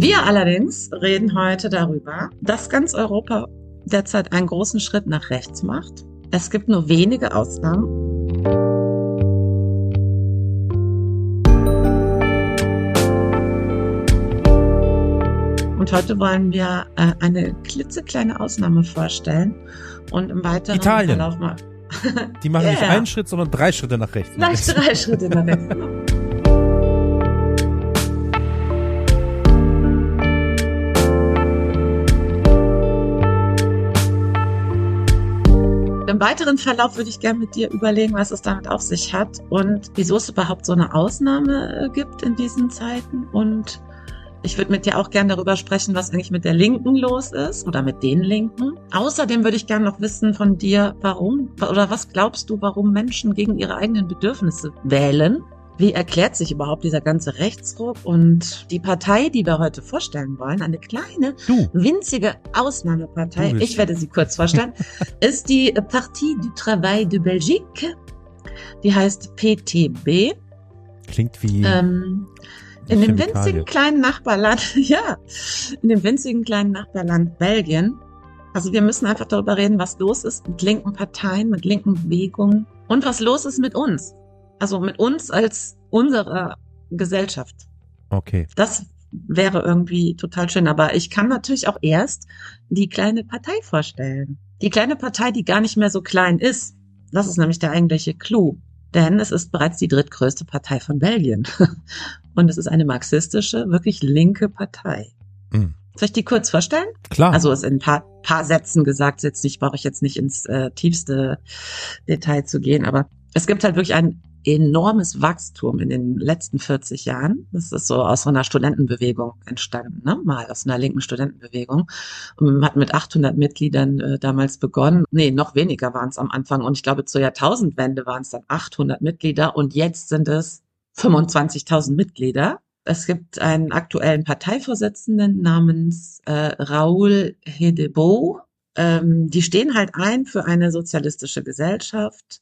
Wir allerdings reden heute darüber, dass ganz Europa derzeit einen großen Schritt nach rechts macht. Es gibt nur wenige Ausnahmen. Und heute wollen wir äh, eine klitzekleine Ausnahme vorstellen und im weiteren Italien. Verlauf mal. Die machen nicht Yeah. einen Schritt, sondern drei Schritte nach rechts. Vielleicht drei Schritte nach rechts. Im weiteren Verlauf würde ich gerne mit dir überlegen, was es damit auf sich hat und wieso es überhaupt so eine Ausnahme äh, gibt in diesen Zeiten. Und ich würde mit dir auch gerne darüber sprechen, was eigentlich mit der Linken los ist oder mit den Linken. Außerdem würde ich gerne noch wissen von dir, warum oder was glaubst du, warum Menschen gegen ihre eigenen Bedürfnisse wählen? Wie erklärt sich überhaupt dieser ganze Rechtsruck? Und die Partei, die wir heute vorstellen wollen, eine kleine, Du. winzige Ausnahmepartei, ich werde sie kurz vorstellen, ist die Partie du Travail de Belgique. Die heißt PTB. Klingt wie Ähm, in dem winzigen kleinen Nachbarland, ja, in dem winzigen kleinen Nachbarland Belgien. Also wir müssen einfach darüber reden, was los ist mit linken Parteien, mit linken Bewegungen und was los ist mit uns. Also mit uns als unserer Gesellschaft. Okay. Das wäre irgendwie total schön. Aber ich kann natürlich auch erst die kleine Partei vorstellen. Die kleine Partei, die gar nicht mehr so klein ist. Das ist nämlich der eigentliche Clou. Denn es ist bereits die drittgrößte Partei von Belgien. Und es ist eine marxistische, wirklich linke Partei. Mhm. Soll ich die kurz vorstellen? Klar. Also ist in ein paar, paar Sätzen gesagt, jetzt nicht, brauche ich jetzt nicht ins äh, tiefste Detail zu gehen, aber es gibt halt wirklich ein enormes Wachstum in den letzten 40 Jahren. Das ist so aus so einer Studentenbewegung entstanden, ne? mal aus einer linken Studentenbewegung. Und man hat mit 800 Mitgliedern äh, damals begonnen. Nee, noch weniger waren es am Anfang. Und ich glaube, zur Jahrtausendwende waren es dann 800 Mitglieder und jetzt sind es 25.000 Mitglieder. Es gibt einen aktuellen Parteivorsitzenden namens äh, Raoul Hedebo. Ähm, die stehen halt ein für eine sozialistische Gesellschaft.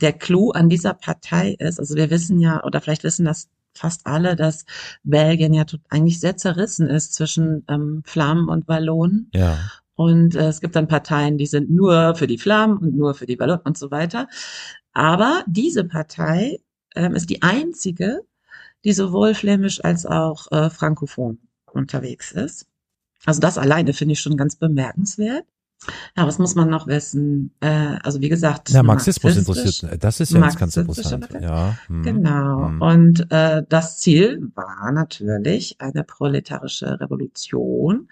Der Clou an dieser Partei ist, also wir wissen ja, oder vielleicht wissen das fast alle, dass Belgien ja eigentlich sehr zerrissen ist zwischen ähm, Flammen und Wallonen. ja. Und äh, es gibt dann Parteien, die sind nur für die Flammen und nur für die Wallonen und so weiter. Aber diese Partei ähm, ist die einzige, die sowohl flämisch als auch äh, frankophon unterwegs ist. Also das alleine finde ich schon ganz bemerkenswert. Ja, was muss man noch wissen? Äh, also wie gesagt, Ja, Marxismus interessiert. Das ist ja jetzt ganz interessant. Ja. hm, Genau. hm. Und äh, das Ziel war natürlich eine proletarische Revolution.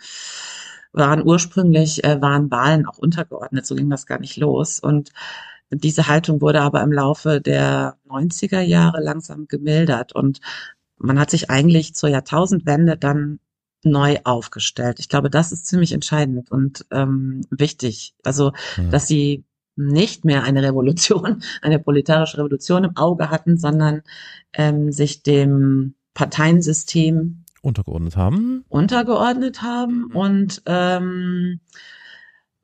Waren ursprünglich äh, waren Wahlen auch untergeordnet, so ging das gar nicht los. Und diese Haltung wurde aber im Laufe der 90er Jahre langsam gemildert und man hat sich eigentlich zur Jahrtausendwende dann neu aufgestellt. Ich glaube, das ist ziemlich entscheidend und ähm, wichtig. Also Hm. dass sie nicht mehr eine Revolution, eine proletarische Revolution im Auge hatten, sondern ähm, sich dem Parteiensystem untergeordnet haben. untergeordnet haben und ähm,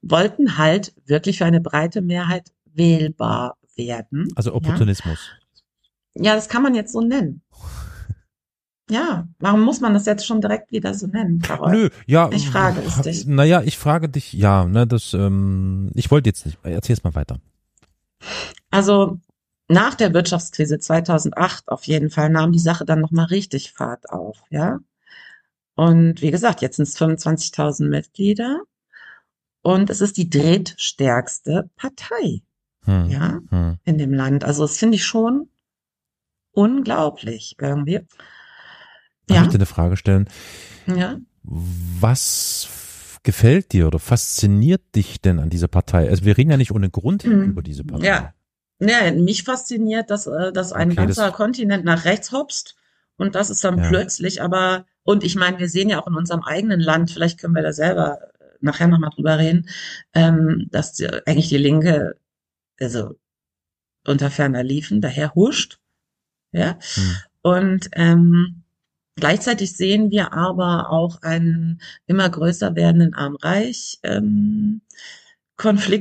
wollten halt wirklich für eine breite Mehrheit wählbar werden. Also Opportunismus. Ja, das kann man jetzt so nennen. Ja, warum muss man das jetzt schon direkt wieder so nennen, Carol? Nö, ja. Ich frage es dich. Naja, ich frage dich, ja, ne, das, ähm, ich wollte jetzt nicht. Erzähl's mal weiter. Also nach der Wirtschaftskrise 2008 auf jeden Fall nahm die Sache dann nochmal richtig Fahrt auf, ja. Und wie gesagt, jetzt sind es 25.000 Mitglieder und es ist die drittstärkste Partei. Hm. ja, Hm. in dem Land. Also das finde ich schon unglaublich irgendwie. Darf Ja, ich dir eine Frage stellen? ja. Was gefällt dir oder fasziniert dich denn an dieser Partei? Also wir reden ja nicht ohne Grund Hm. über diese Partei. Ja. Ja, mich fasziniert, dass, äh, dass ein Okay, ganzer das- Kontinent nach rechts hopst und das ist dann Ja. plötzlich aber, und ich meine, wir sehen ja auch in unserem eigenen Land, vielleicht können wir da selber äh, nachher nochmal drüber reden, ähm, dass die, eigentlich die Linke, also unter ferner Liefen, daher huscht, ja, Hm. und ähm, gleichzeitig sehen wir aber auch einen immer größer werdenden Arm-Reich ähm,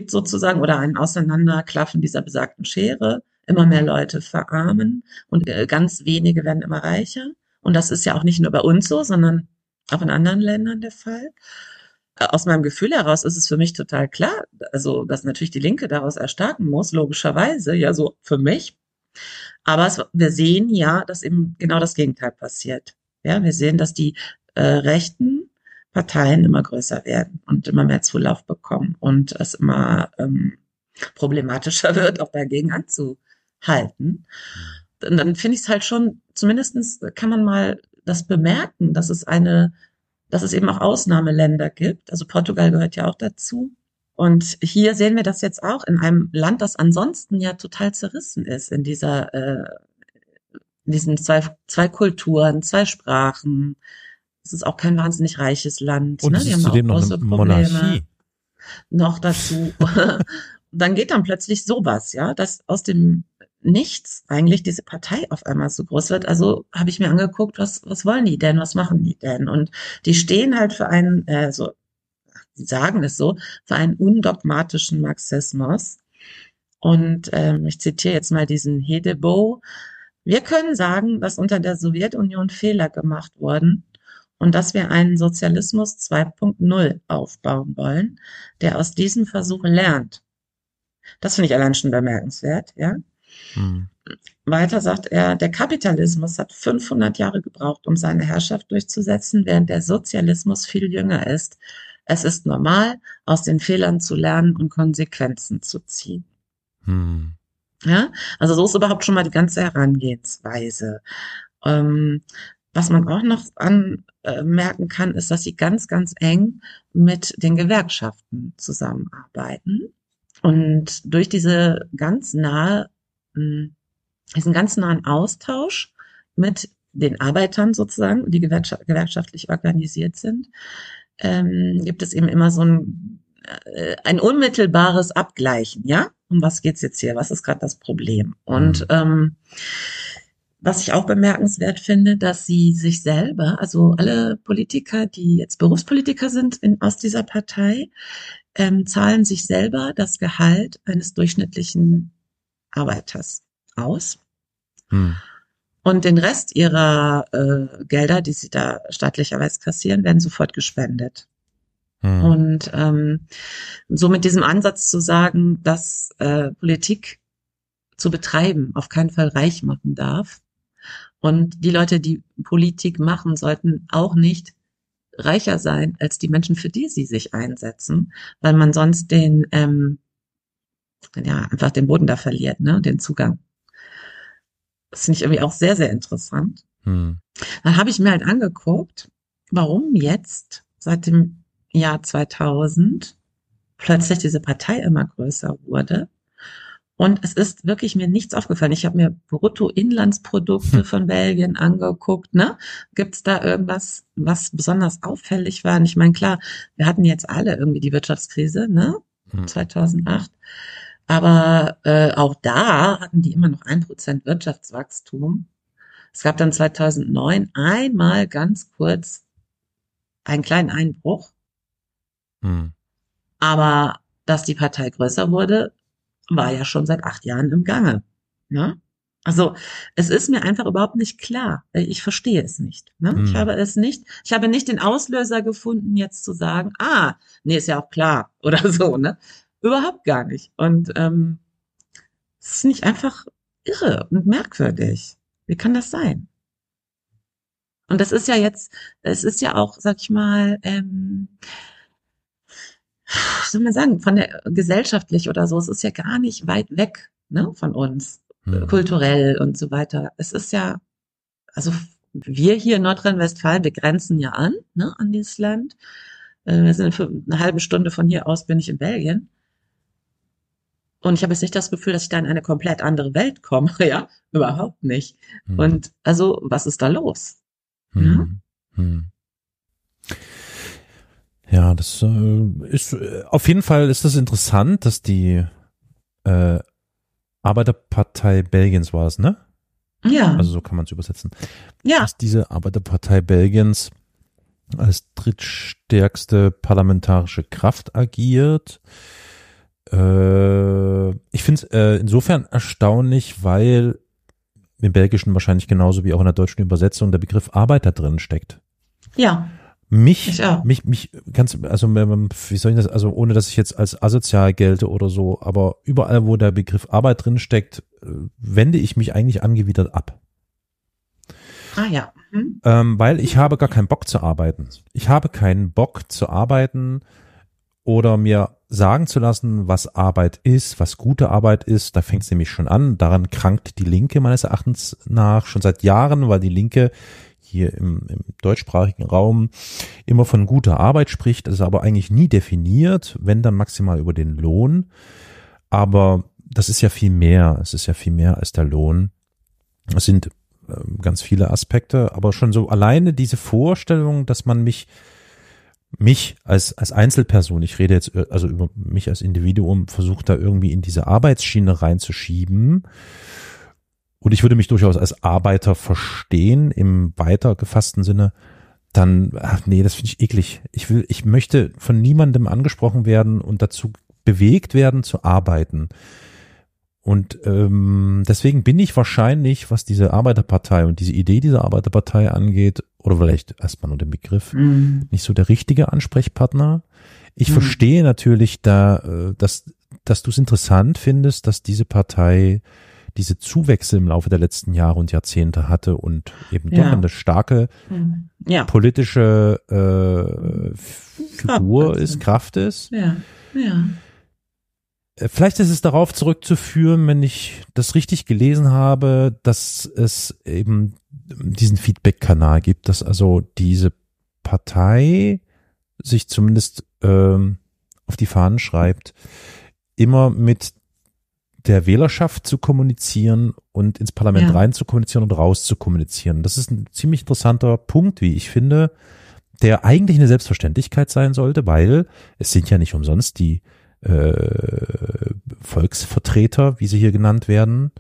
sozusagen oder ein Auseinanderklaffen dieser besagten Schere. Immer mehr Leute verarmen und äh, ganz wenige werden immer reicher. Und das ist ja auch nicht nur bei uns so, sondern auch in anderen Ländern der Fall. Äh, Aus meinem Gefühl heraus ist es für mich total klar, also dass natürlich die Linke daraus erstarken muss, logischerweise, ja so für mich. Aber es, wir sehen ja, dass eben genau das Gegenteil passiert. Ja, wir sehen, dass die äh, rechten Parteien immer größer werden und immer mehr Zulauf bekommen und es immer ähm, problematischer wird, auch dagegen anzuhalten. Und dann finde ich es halt schon, zumindestens kann man mal das bemerken, dass es eine, dass es eben auch Ausnahmeländer gibt. Also Portugal gehört ja auch dazu. Und hier sehen wir das jetzt auch in einem Land, das ansonsten ja total zerrissen ist in dieser, äh, in diesen zwei, zwei Kulturen, zwei Sprachen. Es ist auch kein wahnsinnig reiches Land. Und ne? es Die ist zudem noch große eine Probleme Monarchie. noch dazu. dann geht dann plötzlich sowas, ja, dass aus dem Nichts eigentlich diese Partei auf einmal so groß wird. Also habe ich mir angeguckt, was, was wollen die denn, was machen die denn? Und die stehen halt für einen, äh, so, die sagen es so, für einen undogmatischen Marxismus. Und ähm, ich zitiere jetzt mal diesen Hedebo. Wir können sagen, dass unter der Sowjetunion Fehler gemacht wurden und dass wir einen Sozialismus 2.0 aufbauen wollen, der aus diesem Versuch lernt. Das finde ich allein schon bemerkenswert, ja. Hm. Weiter sagt er, der Kapitalismus hat 500 Jahre gebraucht, um seine Herrschaft durchzusetzen, während der Sozialismus viel jünger ist. Es ist normal, aus den Fehlern zu lernen und Konsequenzen zu ziehen. Hm. Ja, also so ist überhaupt schon mal die ganze Herangehensweise. Ähm, was man auch noch anmerken kann, ist, dass sie ganz, ganz eng mit den Gewerkschaften zusammenarbeiten. Und durch diese ganz nahe, mh, diesen ganz nahen Austausch mit den Arbeitern sozusagen, die gewerkschaft, gewerkschaftlich organisiert sind, ähm, gibt es eben immer so ein, ein unmittelbares Abgleichen, ja? Um was geht's jetzt hier? Was ist gerade das Problem? Und Mhm. ähm, was ich auch bemerkenswert finde, dass sie sich selber, also alle Politiker, die jetzt Berufspolitiker sind in, aus dieser Partei, ähm, zahlen sich selber das Gehalt eines durchschnittlichen Arbeiters aus. Hm. Und den Rest ihrer äh, Gelder, die sie da staatlicherweise kassieren, werden sofort gespendet. Hm. Und ähm, so mit diesem Ansatz zu sagen, dass äh, Politik zu betreiben auf keinen Fall reich machen darf. Und die Leute, die Politik machen, sollten auch nicht reicher sein als die Menschen, für die sie sich einsetzen, weil man sonst den, ähm, ja, einfach den Boden da verliert, ne, den Zugang. Das finde ich irgendwie auch sehr, sehr interessant. Hm. Dann habe ich mir halt angeguckt, warum jetzt seit dem Jahr 2000 plötzlich diese Partei immer größer wurde. Und es ist wirklich mir nichts aufgefallen. Ich habe mir Bruttoinlandsprodukte von Belgien angeguckt. Ne? Gibt es da irgendwas, was besonders auffällig war? Und ich meine, klar, wir hatten jetzt alle irgendwie die Wirtschaftskrise, ne? Hm. 2008. Aber äh, auch da hatten die immer noch ein Prozent Wirtschaftswachstum. Es gab dann 2009 einmal ganz kurz einen kleinen Einbruch, Hm. aber dass die Partei größer wurde, war ja schon seit acht Jahren im Gange. Ne? Also es ist mir einfach überhaupt nicht klar. Ich verstehe es nicht. Ne? Hm. Ich habe es nicht, ich habe nicht den Auslöser gefunden, jetzt zu sagen, ah, nee, ist ja auch klar oder so. Ne? Überhaupt gar nicht. Und ähm, es ist nicht einfach irre und merkwürdig. Wie kann das sein? Und das ist ja jetzt, es ist ja auch, sag ich mal, ähm, soll man sagen, von der gesellschaftlich oder so, es ist ja gar nicht weit weg ne, von uns, Hm. kulturell und so weiter. Es ist ja, also wir hier in Nordrhein-Westfalen, wir grenzen ja an, ne, an dieses Land. Äh, Wir sind für eine halbe Stunde von hier aus bin ich in Belgien. Und ich habe jetzt nicht das Gefühl, dass ich da in eine komplett andere Welt komme. Ja, überhaupt nicht. Hm. Und also, was ist da los? Hm. Hm. Ja, das äh, ist äh, auf jeden Fall ist das interessant, dass die äh, Arbeiterpartei Belgiens war es, ne? Ja, Also so kann man es übersetzen. ja, Dass diese Arbeiterpartei Belgiens als drittstärkste parlamentarische Kraft agiert. Äh, ich finde es äh, insofern erstaunlich, weil im Belgischen wahrscheinlich genauso wie auch in der deutschen Übersetzung der Begriff Arbeiter drin steckt. ja, Mich, mich, mich ganz, also wie soll ich das, also ohne dass ich jetzt als asozial gelte oder so, aber überall, wo der Begriff Arbeit drin steckt, äh, wende ich mich eigentlich angewidert ab. ah ja. Hm. Ähm, weil ich habe gar keinen Bock zu arbeiten. Ich habe keinen Bock zu arbeiten oder mir sagen zu lassen, was Arbeit ist, was gute Arbeit ist. Da fängt es nämlich schon an. Daran krankt die Linke meines Erachtens nach schon seit Jahren, weil die Linke hier im, im deutschsprachigen Raum immer von guter Arbeit spricht, ist aber eigentlich nie definiert, wenn dann maximal über den Lohn. Aber das ist ja viel mehr. Es ist ja viel mehr als der Lohn. Es sind ähm, ganz viele Aspekte, aber schon so alleine diese Vorstellung, dass man mich mich als als Einzelperson, ich rede jetzt äh, also über mich als Individuum, versucht da irgendwie in diese Arbeitsschiene reinzuschieben. Und ich würde mich durchaus als Arbeiter verstehen im weiter gefassten Sinne. Dann, ach nee, das finde ich eklig. Ich will, ich möchte von niemandem angesprochen werden und dazu bewegt werden zu arbeiten. Und ähm, deswegen bin ich wahrscheinlich, was diese Arbeiterpartei und diese Idee dieser Arbeiterpartei angeht, oder vielleicht erstmal nur den Begriff, Hm. nicht so der richtige Ansprechpartner. Ich Hm. verstehe natürlich da, äh, dass, dass du es interessant findest, dass diese Partei diese Zuwächse im Laufe der letzten Jahre und Jahrzehnte hatte und eben Ja. doch eine starke Hm. Ja, politische äh, Figur Kraft, ist. Kraft ist. ja, ja. Äh, Vielleicht ist es darauf zurückzuführen, wenn ich das richtig gelesen habe, dass es eben diesen Feedback-Kanal gibt, dass also diese Partei sich zumindest ähm, auf die Fahnen schreibt, immer mit der Wählerschaft zu kommunizieren und ins Parlament Ja. rein zu kommunizieren und raus zu kommunizieren. Das ist ein ziemlich interessanter Punkt, wie ich finde, der eigentlich eine Selbstverständlichkeit sein sollte, weil es sind ja nicht umsonst die äh, Volksvertreter, wie sie hier genannt werden.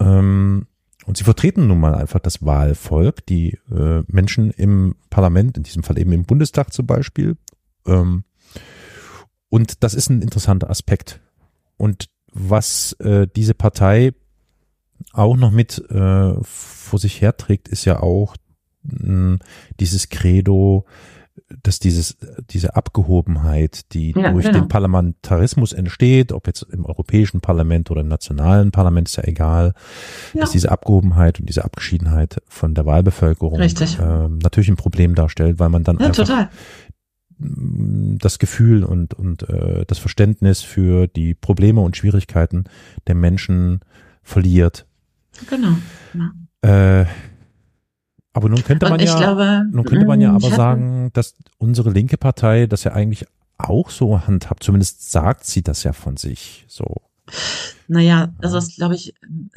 Ähm, und sie vertreten nun mal einfach das Wahlvolk, die äh, Menschen im Parlament, in diesem Fall eben im Bundestag zum Beispiel. Ähm, und das ist ein interessanter Aspekt. Und was äh, diese Partei auch noch mit äh, vor sich herträgt, ist ja auch mh, dieses Credo, dass dieses, diese Abgehobenheit, die Ja, durch genau. den Parlamentarismus entsteht, ob jetzt im Europäischen Parlament oder im nationalen Parlament, ist ja egal, Ja. dass diese Abgehobenheit und diese Abgeschiedenheit von der Wahlbevölkerung ähm, natürlich ein Problem darstellt, weil man dann Ja, einfach total. Das Gefühl und, und äh, das Verständnis für die Probleme und Schwierigkeiten der Menschen verliert. Genau. Ja. Äh, aber nun könnte man ja, glaube, nun könnte man ja mm, aber sagen, dass unsere linke Partei das ja eigentlich auch so handhabt. Zumindest sagt sie das ja von sich. So. Naja, also das glaube ich,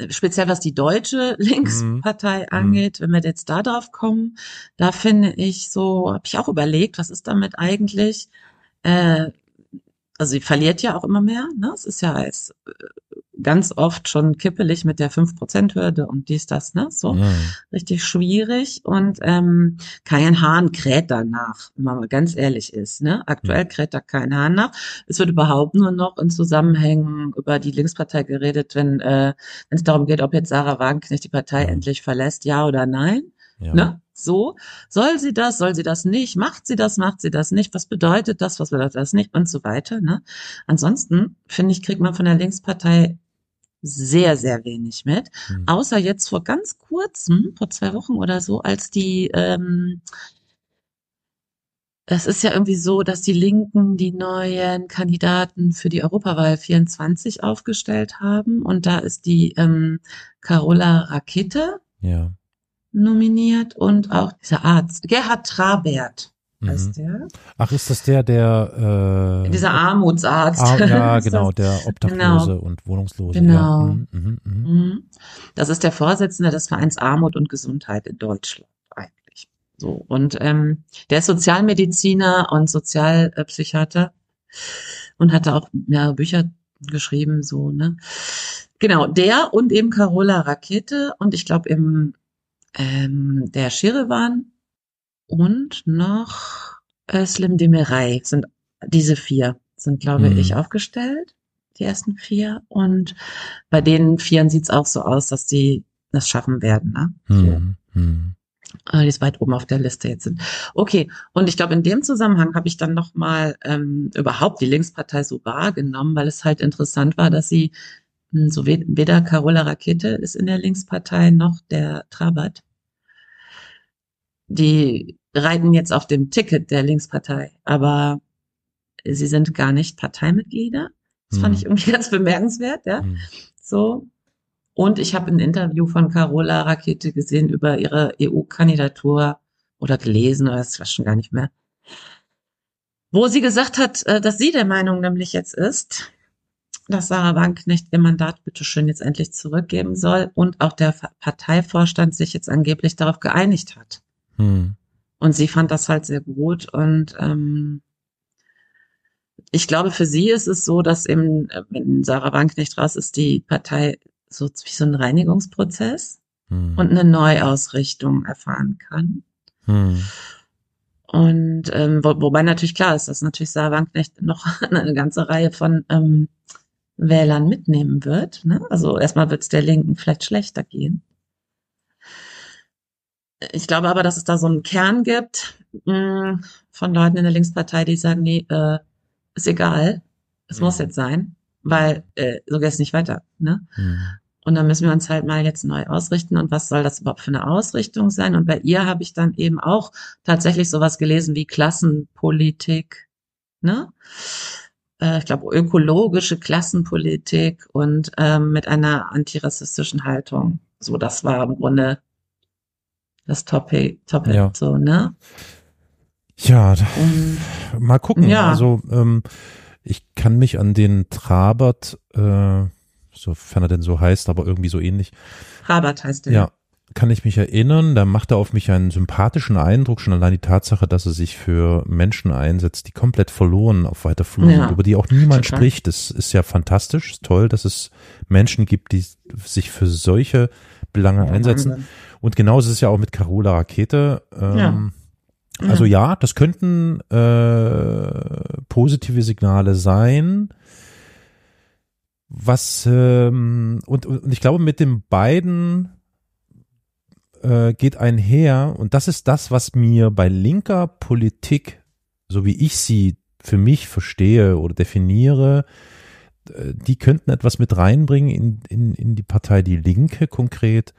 speziell was die deutsche Mhm. Linkspartei angeht, wenn wir jetzt da drauf kommen, da finde ich so, habe ich auch überlegt, was ist damit eigentlich? Äh, also sie verliert ja auch immer mehr, ne? Es ist ja als äh, ganz oft schon kippelig mit der 5%-Hürde und dies, das, ne? So Mhm. richtig schwierig und ähm, kein Hahn kräht danach, wenn man mal ganz ehrlich ist. Ne? Aktuell kräht da kein Hahn nach. Es wird überhaupt nur noch in Zusammenhängen über die Linkspartei geredet, wenn äh, wenn es darum geht, ob jetzt Sarah Wagenknecht die Partei Ja. endlich verlässt, ja oder nein. Ja. Ne? So, soll sie das, soll sie das nicht, macht sie das, macht sie das nicht, was bedeutet das, was bedeutet das nicht und so weiter. Ne? Ansonsten, finde ich, kriegt man von der Linkspartei sehr, sehr wenig mit. Mhm. Außer jetzt vor ganz kurzem, vor zwei Wochen oder so, als die, ähm, es ist ja irgendwie so, dass die Linken die neuen Kandidaten für die Europawahl 24 aufgestellt haben und da ist die ähm, Carola Rakete Ja. Nominiert und auch dieser Arzt, Gerhard Trabert heißt Mhm. der. Ach, ist das der, der äh, Dieser Armutsarzt. Ah, ja, genau, der Obdachlose und Wohnungslose. Genau. Ja. Mhm, mhm, mhm. Mhm. Das ist der Vorsitzende des Vereins Armut und Gesundheit in Deutschland eigentlich. So und ähm, der ist Sozialmediziner und Sozialpsychiater und hat da auch mehrere Bücher geschrieben, so ne. Genau, der und eben Carola Rakete und ich glaube im ähm, der Shirivan und noch äh, Slim Demirei sind diese vier sind glaube Mhm. ich aufgestellt die ersten vier und bei den Vieren sieht's auch so aus, dass die das schaffen werden, ne? Mhm, mhm. Äh, die es weit oben auf der Liste jetzt sind. Okay, und ich glaube, in dem Zusammenhang habe ich dann nochmal ähm, überhaupt die Linkspartei so wahrgenommen, weil es halt interessant war, dass sie mh, so we- weder Carola Rakete ist in der Linkspartei noch der Trabat. Die reiten jetzt auf dem Ticket der Linkspartei, aber sie sind gar nicht Parteimitglieder. Das fand Mhm. ich irgendwie ganz bemerkenswert, ja. Mhm. So. Und ich habe ein Interview von Carola Rakete gesehen über ihre EU-Kandidatur oder gelesen, oder das war schon gar nicht mehr. Wo sie gesagt hat, äh, dass sie der Meinung nämlich jetzt ist, dass Sarah Wagenknecht ihr Mandat bitteschön jetzt endlich zurückgeben soll und auch der Parteivorstand sich jetzt angeblich darauf geeinigt hat. Mhm. Und sie fand das halt sehr gut und ähm, ich glaube, für sie ist es so, dass eben, äh, wenn Sarah Wagenknecht raus ist, die Partei so wie so ein Reinigungsprozess Mhm. und eine Neuausrichtung erfahren kann. Mhm. Und ähm, wo, wobei natürlich klar ist, dass natürlich Sarah Wagenknecht noch eine ganze Reihe von ähm, Wählern mitnehmen wird. Ne? Also erstmal wird es der Linken vielleicht schlechter gehen. Ich glaube aber, dass es da so einen Kern gibt mh, von Leuten in der Linkspartei, die sagen, nee, äh, ist egal, es Mhm. muss jetzt sein, weil äh, so geht es nicht weiter. Ne? Mhm. Und dann müssen wir uns halt mal jetzt neu ausrichten. Und was soll das überhaupt für eine Ausrichtung sein? Und bei ihr habe ich dann eben auch tatsächlich sowas gelesen wie Klassenpolitik, ne? Äh, ich glaube, ökologische Klassenpolitik und ähm, mit einer antirassistischen Haltung. So, das war im Grunde das Topic, Topic Ja. so, ne? Ja, Und, mal gucken. Ja. Also ähm, ich kann mich an den Trabert, äh, sofern er denn so heißt, aber irgendwie so ähnlich, Rabat heißt der. ja, kann ich mich erinnern. Da macht er auf mich einen sympathischen Eindruck, schon allein die Tatsache, dass er sich für Menschen einsetzt, die komplett verloren auf weiter Flur Ja. sind, über die auch niemand Total. spricht. Das ist ja fantastisch, ist toll, dass es Menschen gibt, die sich für solche Belange Ja, einsetzen. Wahnsinn. Und genauso ist es ja auch mit Carola Rakete. Ähm, Ja. Also ja, das könnten äh, positive Signale sein. Was ähm, und, und ich glaube, mit den beiden äh, geht einher, und das ist das, was mir bei linker Politik, so wie ich sie für mich verstehe oder definiere, die könnten etwas mit reinbringen in, in, in die Partei Die Linke konkret,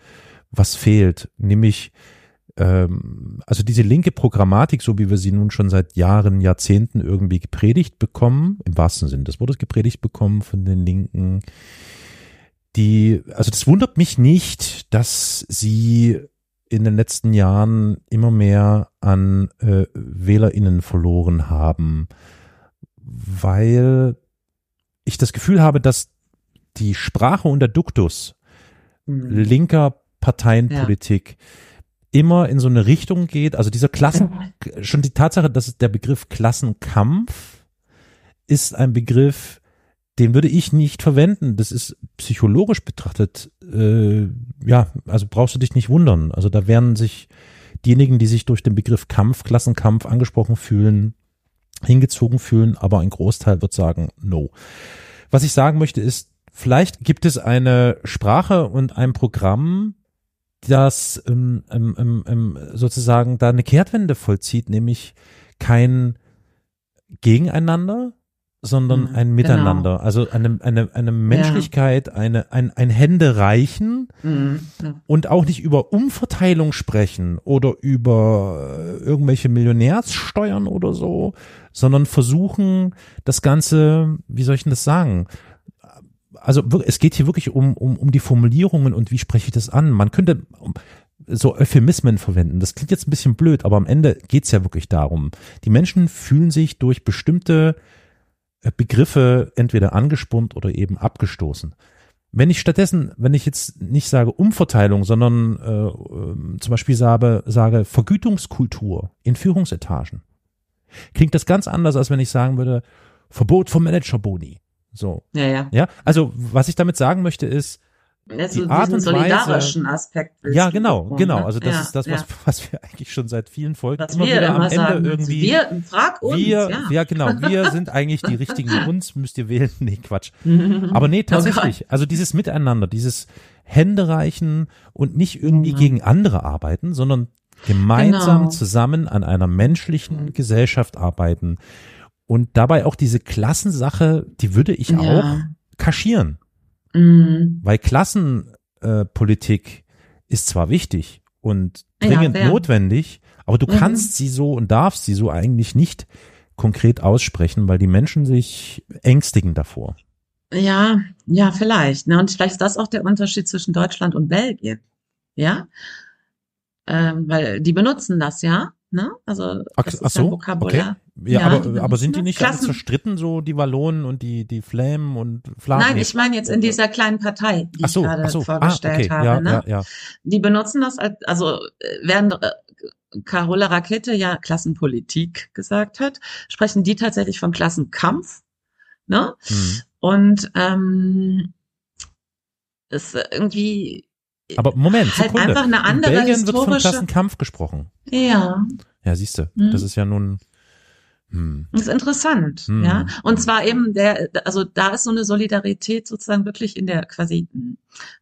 was fehlt, nämlich ähm, also diese linke Programmatik, so wie wir sie nun schon seit Jahren, Jahrzehnten irgendwie gepredigt bekommen, im wahrsten Sinne des Wortes gepredigt bekommen von den Linken, die, also das wundert mich nicht, dass sie in den letzten Jahren immer mehr an äh, WählerInnen verloren haben, weil ich das Gefühl habe, dass die Sprache und der Duktus Mhm. linker Parteienpolitik immer in so eine Richtung geht. Also dieser Klassen, schon die Tatsache, dass der Begriff Klassenkampf ist ein Begriff, den würde ich nicht verwenden. Das ist psychologisch betrachtet, äh, ja, also brauchst du dich nicht wundern. Also da werden sich diejenigen, die sich durch den Begriff Kampf, Klassenkampf angesprochen fühlen, hingezogen fühlen, aber ein Großteil wird sagen, no. Was ich sagen möchte ist, vielleicht gibt es eine Sprache und ein Programm, das ähm, ähm, ähm, ähm, sozusagen da eine Kehrtwende vollzieht, nämlich kein Gegeneinander, sondern Mhm, ein Miteinander. Also eine, eine, eine Menschlichkeit, eine, ein, ein Händereichen Mhm. Ja. und auch nicht über Umverteilung sprechen oder über äh, irgendwelche Millionärssteuern oder so, sondern versuchen, das Ganze, wie soll ich denn das sagen? Also es geht hier wirklich um, um, um die Formulierungen und wie spreche ich das an. Man könnte so Euphemismen verwenden. Das klingt jetzt ein bisschen blöd, aber am Ende geht's ja wirklich darum. Die Menschen fühlen sich durch bestimmte Begriffe entweder angespornt oder eben abgestoßen. Wenn ich stattdessen, wenn ich jetzt nicht sage Umverteilung, sondern äh, ähm, zum Beispiel sage, sage Vergütungskultur in Führungsetagen, klingt das ganz anders, als wenn ich sagen würde Verbot von Managerboni. So, ja, ja. ja. Also was ich damit sagen möchte ist, Also Die Art und solidarischen Aspekt. willst ja genau, betonen, genau. ne? Also das ja, ist das, was, ja. was wir eigentlich schon seit vielen Folgen was immer wir wieder am immer Ende sagen. irgendwie. wir, frag uns, wir, ja. ja genau, wir sind eigentlich die richtigen. Uns müsst ihr wählen. Nee, Quatsch. Aber nee, Oh tatsächlich. Also dieses Miteinander, dieses Händereichen und nicht irgendwie Ja. gegen andere arbeiten, sondern gemeinsam Genau. zusammen an einer menschlichen Mhm. Gesellschaft arbeiten. Und dabei auch diese Klassensache, die würde ich auch kaschieren. Mhm. Weil Klassenpolitik äh, ist zwar wichtig und Ja, dringend sehr. notwendig, aber du Mhm. kannst sie so und darfst sie so eigentlich nicht konkret aussprechen, weil die Menschen sich ängstigen davor. Ja, ja, vielleicht. Ne? Und vielleicht ist das auch der Unterschied zwischen Deutschland und Belgien. Ja, ähm, weil die benutzen das ja. Ne? Also Ach, das ach so, Vokabular. okay. Ja, Ja, aber, aber sind die nicht das. alle Klassen- zerstritten, so die Wallonen und die, die Flämen und Flamen? Nein, ich meine jetzt in dieser kleinen Partei, die so, ich gerade so. Ah, vorgestellt okay. habe. ja, ne? ja, ja. Die benutzen das als, also äh, während äh, Carola Rakete ja Klassenpolitik gesagt hat, sprechen die tatsächlich von Klassenkampf. Ne? Hm. Und ähm, ist irgendwie Aber Moment, Halt Sekunde. einfach eine andere In Belgien wird von historische- Klassenkampf gesprochen. ja, Ja, siehst du, Mhm. das ist ja nun. Hm. das ist interessant, Hm. ja. Und zwar eben der, also da ist so eine Solidarität sozusagen wirklich in der quasi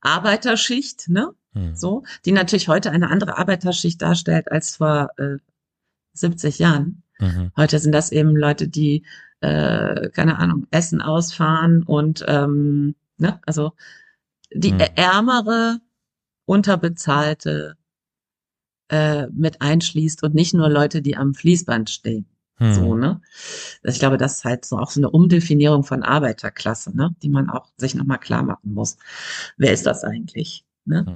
Arbeiterschicht, ne? Hm. So, die natürlich heute eine andere Arbeiterschicht darstellt als vor äh, 70 Jahren. Mhm. Heute sind das eben Leute, die, äh, keine Ahnung, Essen ausfahren und, ähm, ne, also die Hm. ärmere, unterbezahlte äh, mit einschließt und nicht nur Leute, die am Fließband stehen. Hm. So, ne? Ich glaube, das ist halt so auch so eine Umdefinierung von Arbeiterklasse, ne? Die man auch sich nochmal klar machen muss. Wer ist das eigentlich? Ne? Hm.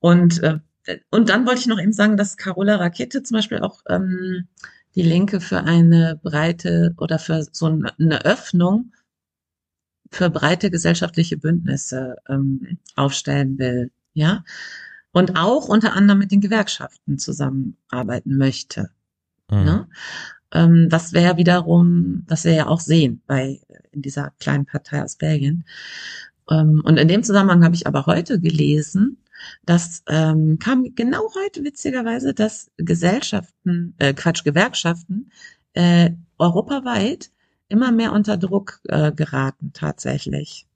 Und, äh, und dann wollte ich noch eben sagen, dass Carola Rakete zum Beispiel auch ähm, die Linke für eine breite oder für so eine- Öffnung für breite gesellschaftliche Bündnisse ähm, aufstellen will, ja. Und auch unter anderem mit den Gewerkschaften zusammenarbeiten möchte. Hm. Ne? Ähm, das wäre wiederum, das wir ja auch sehen bei in dieser kleinen Partei aus Belgien. Ähm, und in dem Zusammenhang habe ich aber heute gelesen, dass ähm, kam genau heute witzigerweise, dass Gesellschaften, äh, Quatsch, Gewerkschaften äh, europaweit immer mehr unter Druck äh, geraten tatsächlich.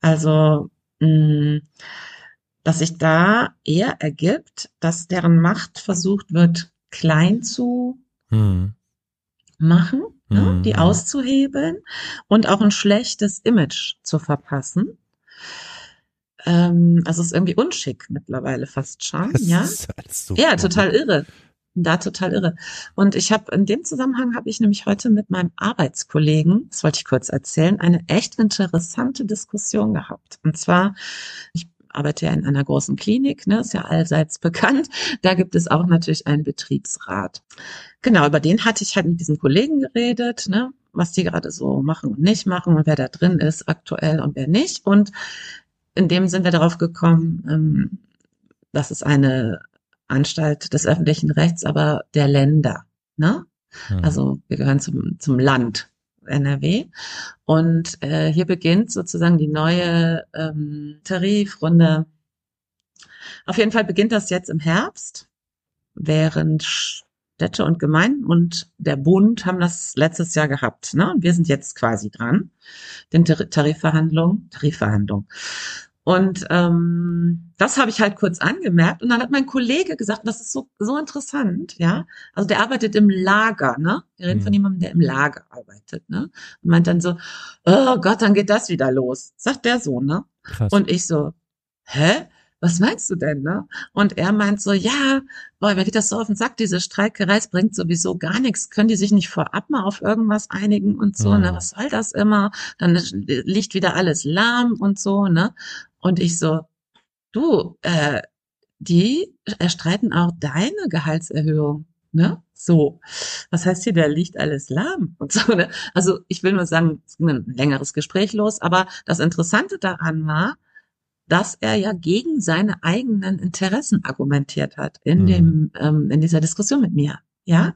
Also mh, dass sich da eher ergibt, dass deren Macht versucht wird, klein zu Hm. machen, ne, Mhm. die auszuhebeln und auch ein schlechtes Image zu verpassen. Ähm, also es ist irgendwie unschick mittlerweile fast schon, Das ja. alles so Ja, total irre. Da total irre. Und ich habe in dem Zusammenhang habe ich nämlich heute mit meinem Arbeitskollegen, das wollte ich kurz erzählen, eine echt interessante Diskussion gehabt. Und zwar, ich arbeite ja in einer großen Klinik, ne, ist ja allseits bekannt. Da gibt es auch natürlich einen Betriebsrat. Genau, über den hatte ich halt mit diesem Kollegen geredet, ne, was die gerade so machen und nicht machen und wer da drin ist aktuell und wer nicht. Und in dem sind wir darauf gekommen, ähm, dass es eine Anstalt des öffentlichen Rechts, aber der Länder. Ne? Hm. Also wir gehören zum, zum Land NRW. Und äh, hier beginnt sozusagen die neue ähm, Tarifrunde. Auf jeden Fall beginnt das jetzt im Herbst, während Städte und Gemeinden und der Bund haben das letztes Jahr gehabt. Ne? Und wir sind jetzt quasi dran, den Tar Tarifverhandlungen, Tarifverhandlungen. Und ähm, das habe ich halt kurz angemerkt. Und dann hat mein Kollege gesagt, das ist so, so interessant, ja. Also der arbeitet im Lager, ne? Wir reden von Mhm. jemandem, der im Lager arbeitet, ne? Und meint dann so, oh Gott, dann geht das wieder los. Sagt der so, ne? Krass. Und ich so, hä? Was meinst du denn, ne? Und er meint so, ja, boah, mir geht das so auf den Sack, diese Streikerei, es bringt sowieso gar nichts. Können die sich nicht vorab mal auf irgendwas einigen und so, Mhm. ne? Was soll das immer? Dann liegt wieder alles lahm und so, ne? Und ich so, du, äh, die erstreiten auch deine Gehaltserhöhung, ne? So. Was heißt hier, da liegt alles lahm und so, ne? Also ich will nur sagen, es ging ein längeres Gespräch los, aber das Interessante daran war, dass er ja gegen seine eigenen Interessen argumentiert hat in Mhm. dem ähm, in dieser Diskussion mit mir, ja,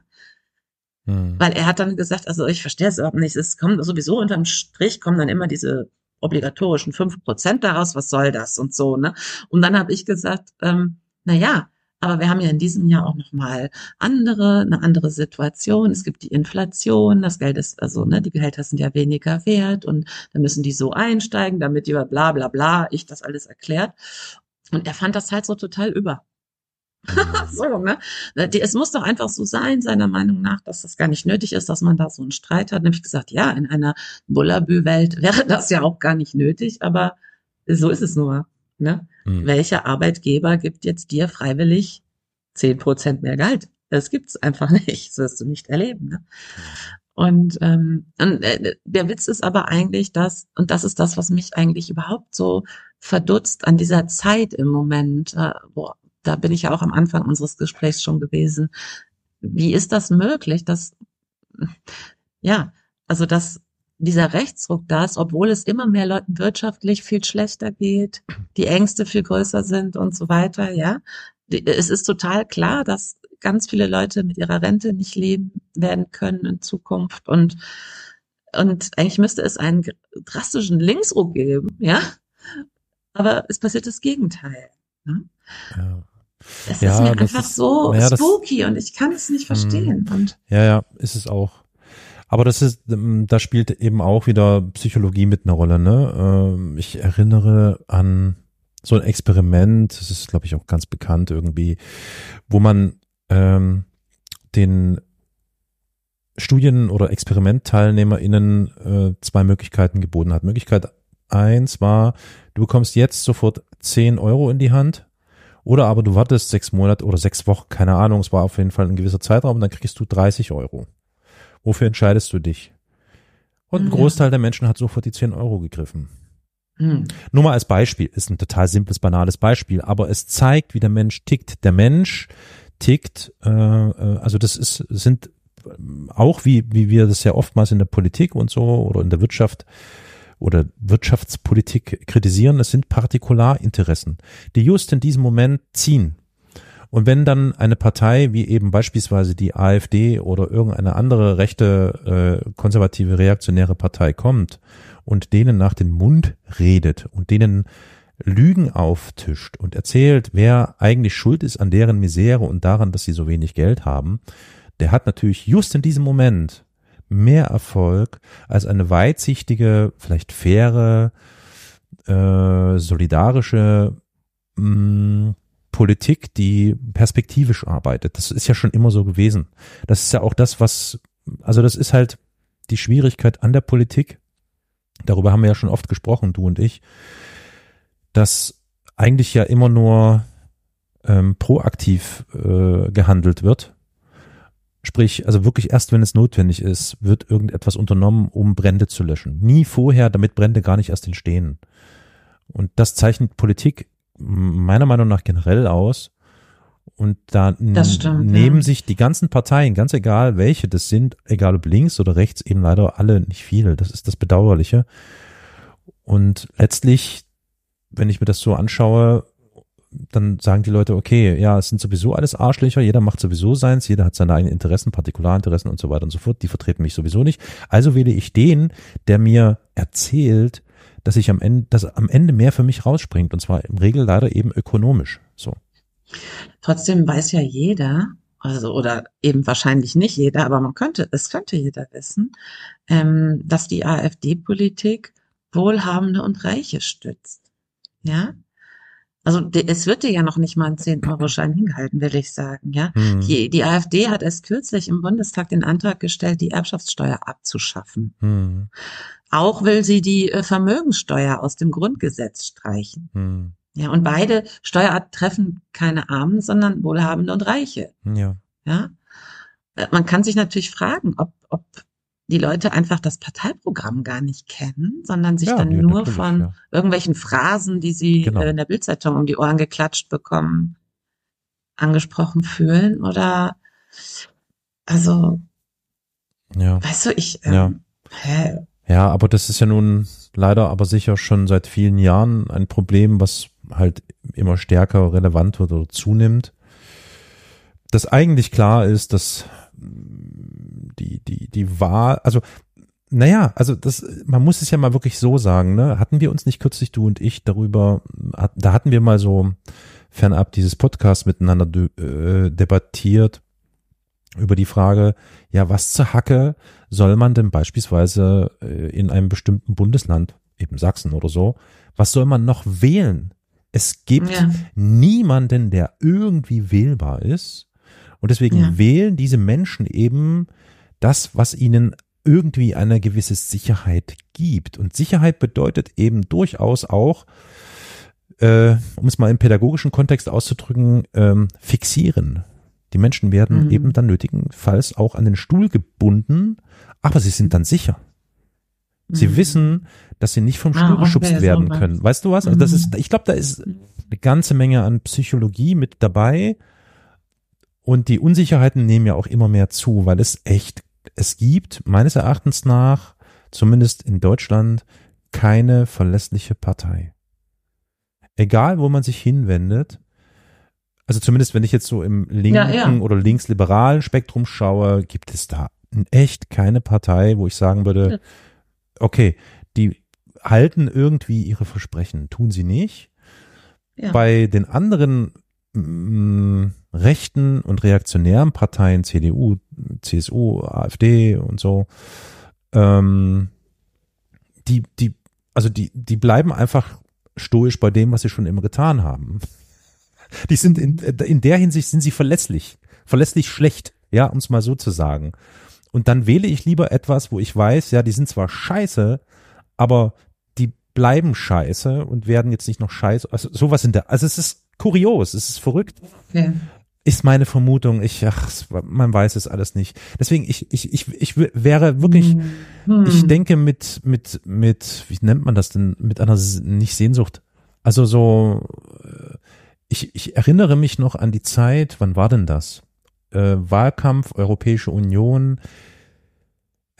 Hm. weil er hat dann gesagt, also ich verstehe es überhaupt nicht, es kommt sowieso unterm Strich kommen dann immer diese obligatorischen fünf Prozent daraus, was soll das und so, ne? Und dann habe ich gesagt, ähm, na ja, aber wir haben ja in diesem Jahr auch noch mal andere, eine andere Situation. Es gibt die Inflation, das Geld ist, also ne, die Gehälter sind ja weniger wert und da müssen die so einsteigen, damit die bla bla bla, ich das alles erklärt. Und er fand das halt so total über. so, ne? Die- Es muss doch einfach so sein, seiner Meinung nach, dass das gar nicht nötig ist, dass man da so einen Streit hat. Nämlich gesagt, ja, in einer Bullabü-Welt wäre das ja auch gar nicht nötig, aber so ist es nur. Ne? Hm. Welcher Arbeitgeber gibt jetzt dir freiwillig zehn Prozent mehr Gehalt? Das gibt's einfach nicht. Das wirst du nicht erleben. Ne? Und, ähm, und äh, der Witz ist aber eigentlich, dass, und das ist das, was mich eigentlich überhaupt so verdutzt an dieser Zeit im Moment, äh, wo, da bin ich ja auch am Anfang unseres Gesprächs schon gewesen. Wie ist das möglich, dass, ja, also dass dieser Rechtsruck da ist, obwohl es immer mehr Leuten wirtschaftlich viel schlechter geht, die Ängste viel größer sind und so weiter, ja. Es ist total klar, dass ganz viele Leute mit ihrer Rente nicht leben werden können in Zukunft und und eigentlich müsste es einen drastischen Linksruck geben, ja. Aber es passiert das Gegenteil. Ne? Ja. Es Ja, ist mir das einfach ist- so ja, das- spooky und ich kann es nicht verstehen. Und Ja, ja, ist es auch. Aber das ist, ähm, da spielt eben auch wieder Psychologie mit einer Rolle, ne? Ähm, Ich erinnere an so ein Experiment, das ist, glaube ich, auch ganz bekannt irgendwie, wo man ähm, den Studien- oder ExperimentteilnehmerInnen äh, zwei Möglichkeiten geboten hat. Möglichkeit eins war, du bekommst jetzt sofort 10 Euro in die Hand oder aber du wartest sechs Monate oder sechs Wochen, keine Ahnung, es war auf jeden Fall ein gewisser Zeitraum, dann kriegst du 30 Euro. Wofür entscheidest du dich? Und ein Ja. Großteil der Menschen hat sofort die 10 Euro gegriffen. hm, Nur mal als Beispiel, ist ein total simples, banales Beispiel, aber es zeigt, wie der Mensch tickt. Der Mensch tickt, äh, äh, also das ist, sind auch wie, wie wir das ja oftmals in der Politik und so oder in der Wirtschaft oder Wirtschaftspolitik kritisieren, es sind Partikularinteressen, die just in diesem Moment ziehen. Und wenn dann eine Partei wie eben beispielsweise die AfD oder irgendeine andere rechte, äh, konservative, reaktionäre Partei kommt und denen nach den Mund redet und denen Lügen auftischt und erzählt, wer eigentlich schuld ist an deren Misere und daran, dass sie so wenig Geld haben, der hat natürlich just in diesem Moment mehr Erfolg als eine weitsichtige, vielleicht faire, äh, solidarische mh, Politik, die perspektivisch arbeitet. Das ist ja schon immer so gewesen. Das ist ja auch das, was, also das ist halt die Schwierigkeit an der Politik. Darüber haben wir ja schon oft gesprochen, du und ich, dass eigentlich ja immer nur ähm, proaktiv äh, gehandelt wird. Sprich, also wirklich erst wenn es notwendig ist, wird irgendetwas unternommen, um Brände zu löschen. Nie vorher, damit Brände gar nicht erst entstehen. Und das zeichnet Politik meiner Meinung nach generell aus. Und da stimmt, nehmen ja. sich die ganzen Parteien, ganz egal welche das sind, egal ob links oder rechts, eben leider alle nicht viel. Das ist das Bedauerliche. Und letztlich, wenn ich mir das so anschaue, dann sagen die Leute, okay, ja, es sind sowieso alles Arschlöcher, jeder macht sowieso seins, jeder hat seine eigenen Interessen, Partikularinteressen und so weiter und so fort, die vertreten mich sowieso nicht. Also wähle ich den, der mir erzählt, dass ich am Ende, dass am Ende mehr für mich rausspringt und zwar im Regel leider eben ökonomisch. So. trotzdem weiß ja jeder, also oder eben wahrscheinlich nicht jeder, aber man könnte, es könnte jeder wissen, ähm, dass die AfD-Politik Wohlhabende und Reiche stützt. Ja. Also die- es wird dir ja noch nicht mal ein 10-Euro-Schein hingehalten, will ich sagen, ja. Hm. Die, die AfD hat erst kürzlich im Bundestag den Antrag gestellt, die Erbschaftssteuer abzuschaffen. Hm. Auch will sie die äh, Vermögenssteuer aus dem Grundgesetz streichen. Hm. Ja, und beide Steuerarten treffen keine Armen, sondern Wohlhabende und Reiche. Ja. Ja. Äh, Man kann sich natürlich fragen, ob, ob die Leute einfach das Parteiprogramm gar nicht kennen, sondern sich Ja, dann nee, nur von ja. irgendwelchen Phrasen, die sie Genau. äh, in der Bildzeitung um die Ohren geklatscht bekommen, angesprochen fühlen oder also, Ja. weißt du, ich ähm, Ja. hä, Ja, aber das ist ja nun leider aber sicher schon seit vielen Jahren ein Problem, was halt immer stärker relevant wird oder zunimmt. Das eigentlich klar ist, dass die, die, die Wahl, also, naja, also das, man muss es ja mal wirklich so sagen, ne? Hatten wir uns nicht kürzlich, du und ich, darüber, da hatten wir mal so fernab dieses Podcast miteinander de, äh, debattiert über die Frage, ja, was zur Hacke soll man denn beispielsweise äh, in einem bestimmten Bundesland, eben Sachsen oder so, was soll man noch wählen? Es gibt Ja. niemanden, der irgendwie wählbar ist. Und deswegen Ja. wählen diese Menschen eben das, was ihnen irgendwie eine gewisse Sicherheit gibt. Und Sicherheit bedeutet eben durchaus auch, äh, um es mal im pädagogischen Kontext auszudrücken, ähm, fixieren. Die Menschen werden Mhm. eben dann nötigenfalls auch an den Stuhl gebunden, aber sie sind dann sicher. Sie Mhm. wissen, dass sie nicht vom Ah, Stuhl okay, geschubst so werden was. können. Weißt du was? Also das Mhm. ist, ich glaube, da ist eine ganze Menge an Psychologie mit dabei. Und die Unsicherheiten nehmen ja auch immer mehr zu, weil es echt, es gibt meines Erachtens nach, zumindest in Deutschland, keine verlässliche Partei. Egal, wo man sich hinwendet, also zumindest wenn ich jetzt so im linken Ja, ja. oder linksliberalen Spektrum schaue, gibt es da echt keine Partei, wo ich sagen würde, okay, die halten irgendwie ihre Versprechen, tun sie nicht. Ja. Bei den anderen mh, rechten und reaktionären Parteien, CDU, CSU, AfD und so, ähm, die, die, also die, die bleiben einfach stoisch bei dem, was sie schon immer getan haben. Die sind in, in der Hinsicht sind sie verlässlich, verlässlich schlecht, ja, um es mal so zu sagen. Und dann wähle ich lieber etwas, wo ich weiß, ja, die sind zwar scheiße, aber die bleiben scheiße und werden jetzt nicht noch scheiße. Also sowas in der, also es ist kurios, es ist verrückt, Okay. ist meine Vermutung. Ich, ach, man weiß es alles nicht. Deswegen, ich, ich, ich, ich wär- wäre wirklich, Hm. ich denke mit, mit, mit, wie nennt man das denn, mit einer, nicht Sehnsucht. Also so, äh, ich, ich erinnere mich noch an die Zeit, wann war denn das? Äh, Wahlkampf, Europäische Union,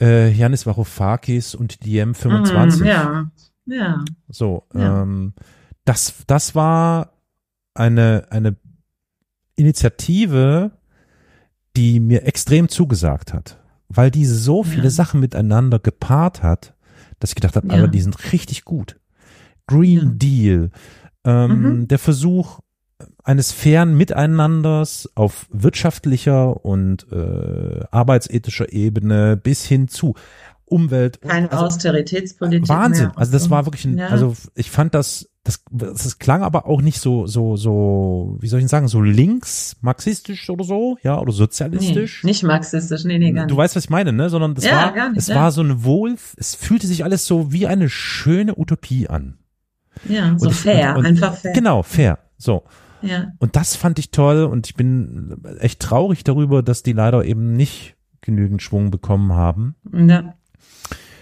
äh, Janis Varoufakis und die M25. Hm, Ja, ja. So, Ja. ähm, das, das war eine, eine Initiative, die mir extrem zugesagt hat, weil die so viele Ja. Sachen miteinander gepaart hat, dass ich gedacht habe, Ja. aber die sind richtig gut. Green Ja. Deal, ähm, Mhm. der Versuch eines fairen Miteinanders auf wirtschaftlicher und äh, arbeitsethischer Ebene bis hin zu Umwelt. und- Keine also, Austeritätspolitik. Wahnsinn. Mehr. Also das war wirklich ein, Ja. also ich fand das, das, das klang aber auch nicht so, so, so, wie soll ich sagen, so links, marxistisch oder so, ja, oder nee, sozialistisch. nicht marxistisch, nee, nee, gar Du nicht. weißt, was ich meine, ne? Sondern das Ja, war, nicht, es ja. war so ein Wohl, es fühlte sich alles so wie eine schöne Utopie an. Ja, so Und- fair, und- und- einfach fair. Genau, fair. So. Ja. Und das fand ich toll und ich bin echt traurig darüber, dass die leider eben nicht genügend Schwung bekommen haben. Ja.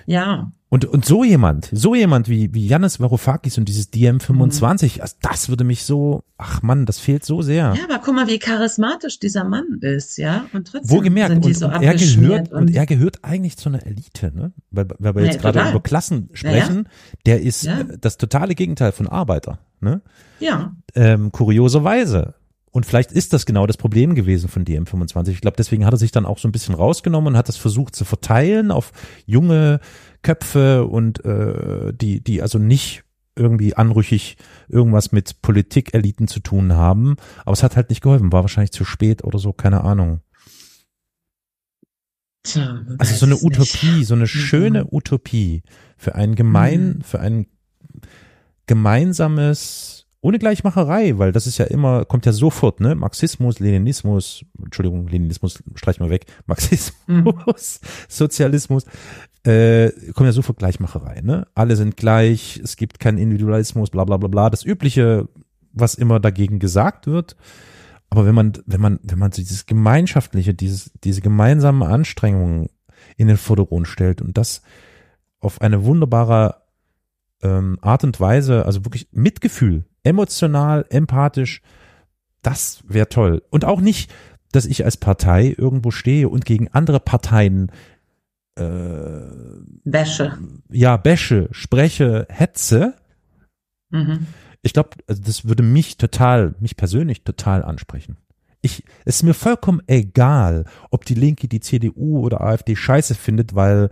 Ja. Und, und so jemand, so jemand wie, wie Janis Varoufakis und dieses DM25, Mhm. also das würde mich so, ach Mann, das fehlt so sehr. Ja, aber guck mal, wie charismatisch dieser Mann ist, ja. Und trotzdem Wohlgemerkt, sind die und, so und er gehört, und, er gehört eigentlich zu einer Elite, ne? Weil, weil wir jetzt gerade total. über Klassen sprechen, der ist Ja. äh, das totale Gegenteil von Arbeiter, ne? ja. ähm, kurioserweise. Und vielleicht ist das genau das Problem gewesen von DM25. Ich glaube, deswegen hat er sich dann auch so ein bisschen rausgenommen und hat das versucht zu verteilen auf junge Köpfe und äh, die, die also nicht irgendwie anrüchig irgendwas mit Politikeliten zu tun haben. Aber es hat halt nicht geholfen, war wahrscheinlich zu spät oder so, keine Ahnung. Tja, Also so eine es nicht. Utopie, so eine schöne Mhm. Utopie für einen gemein, für einen gemeinsames, ohne Gleichmacherei, weil das ist ja immer, kommt ja sofort, ne? Marxismus, Leninismus, Entschuldigung, Leninismus streich mal weg, Marxismus, Mhm. Sozialismus, äh, kommt ja sofort Gleichmacherei, ne? Alle sind gleich, es gibt keinen Individualismus, bla bla bla bla. Das übliche, was immer dagegen gesagt wird. Aber wenn man, wenn man, wenn man so dieses Gemeinschaftliche, dieses, diese gemeinsame Anstrengung in den Vordergrund stellt und das auf eine wunderbare ähm, Art und Weise, also wirklich Mitgefühl, emotional, empathisch, das wäre toll. Und auch nicht, dass ich als Partei irgendwo stehe und gegen andere Parteien äh, Wäsche. ja Bäsche, spreche, hetze. Mhm. Ich glaube, also das würde mich total, mich persönlich total ansprechen. Ich, es ist mir vollkommen egal, ob die Linke, die CDU oder AfD scheiße findet, weil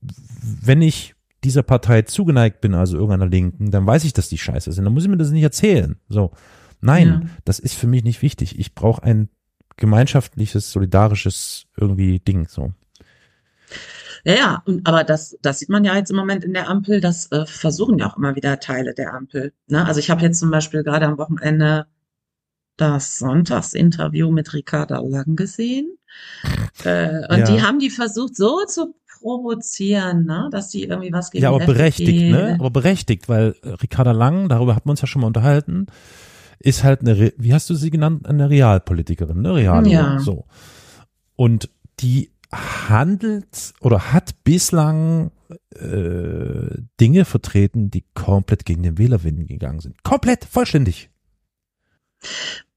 wenn ich dieser Partei zugeneigt bin, also irgendeiner Linken, dann weiß ich, dass die scheiße sind. Dann muss ich mir das nicht erzählen. So. Nein, Ja. das ist für mich nicht wichtig. Ich brauche ein gemeinschaftliches, solidarisches irgendwie Ding. So. Ja, ja, und, aber das, das sieht man ja jetzt im Moment in der Ampel, das äh, versuchen ja auch immer wieder Teile der Ampel. Ne? Also ich habe jetzt zum Beispiel gerade am Wochenende das Sonntagsinterview mit Ricarda Lang gesehen. Äh, und Ja. die haben die versucht so zu provozieren, ne? dass die irgendwie was gegen Ja, aber berechtigt, ne? Aber berechtigt, weil äh, Ricarda Lang, darüber hat man uns ja schon mal unterhalten, ist halt eine, Re- wie hast du sie genannt, eine Realpolitikerin, ne? Real, Ja. so. Und die handelt oder hat bislang äh, Dinge vertreten, die komplett gegen den Wählerwillen gegangen sind. Komplett, vollständig.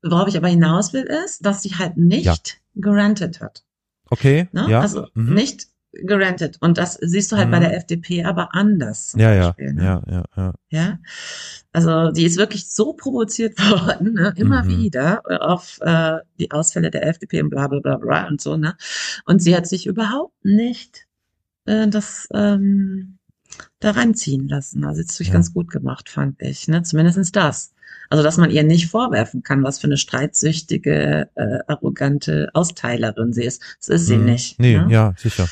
Worauf ich aber hinaus will, ist, dass sie halt nicht Ja. granted hat. Okay, Ne? ja. Also mhm. nicht granted. Und das siehst du halt Mhm. bei der FDP aber anders. ja, ja, Beispiel, ne? ja, ja, ja. Ja, also die ist wirklich so provoziert worden, ne? immer Mhm. wieder auf äh, die Ausfälle der FDP und bla bla bla bla und so, ne? Und sie hat sich überhaupt nicht äh, das ähm, da reinziehen lassen. Also jetzt durch Ja. ganz gut gemacht, fand ich, ne? Zumindestens das. Also dass man ihr nicht vorwerfen kann, was für eine streitsüchtige, äh, arrogante Austeilerin sie ist. Das ist sie Mhm. nicht. Nee, ne? ja, sicher.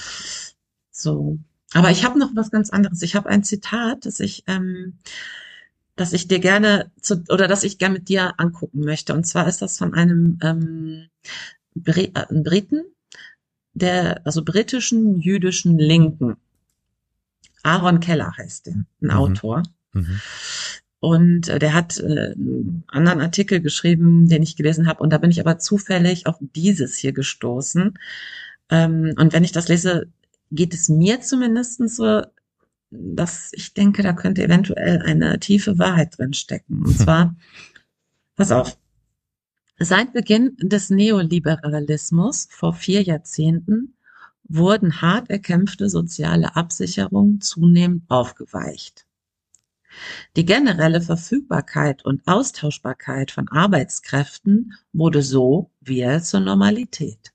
So. Aber ich habe noch was ganz anderes. Ich habe ein Zitat, das ich, ähm, das ich dir gerne zu, oder das ich gerne mit dir angucken möchte. Und zwar ist das von einem ähm, Bri äh, Briten, der, also britischen jüdischen Linken. Aaron Keller heißt der, ein Mhm. Autor. Mhm. Und äh, der hat äh, einen anderen Artikel geschrieben, den ich gelesen habe. Und da bin ich aber zufällig auf dieses hier gestoßen. Ähm, und wenn ich das lese, geht es mir zumindest so, dass ich denke, da könnte eventuell eine tiefe Wahrheit drin stecken. Und zwar, pass auf. Seit Beginn des Neoliberalismus vor vier Jahrzehnten wurden hart erkämpfte soziale Absicherungen zunehmend aufgeweicht. Die generelle Verfügbarkeit und Austauschbarkeit von Arbeitskräften wurde so wieder zur Normalität.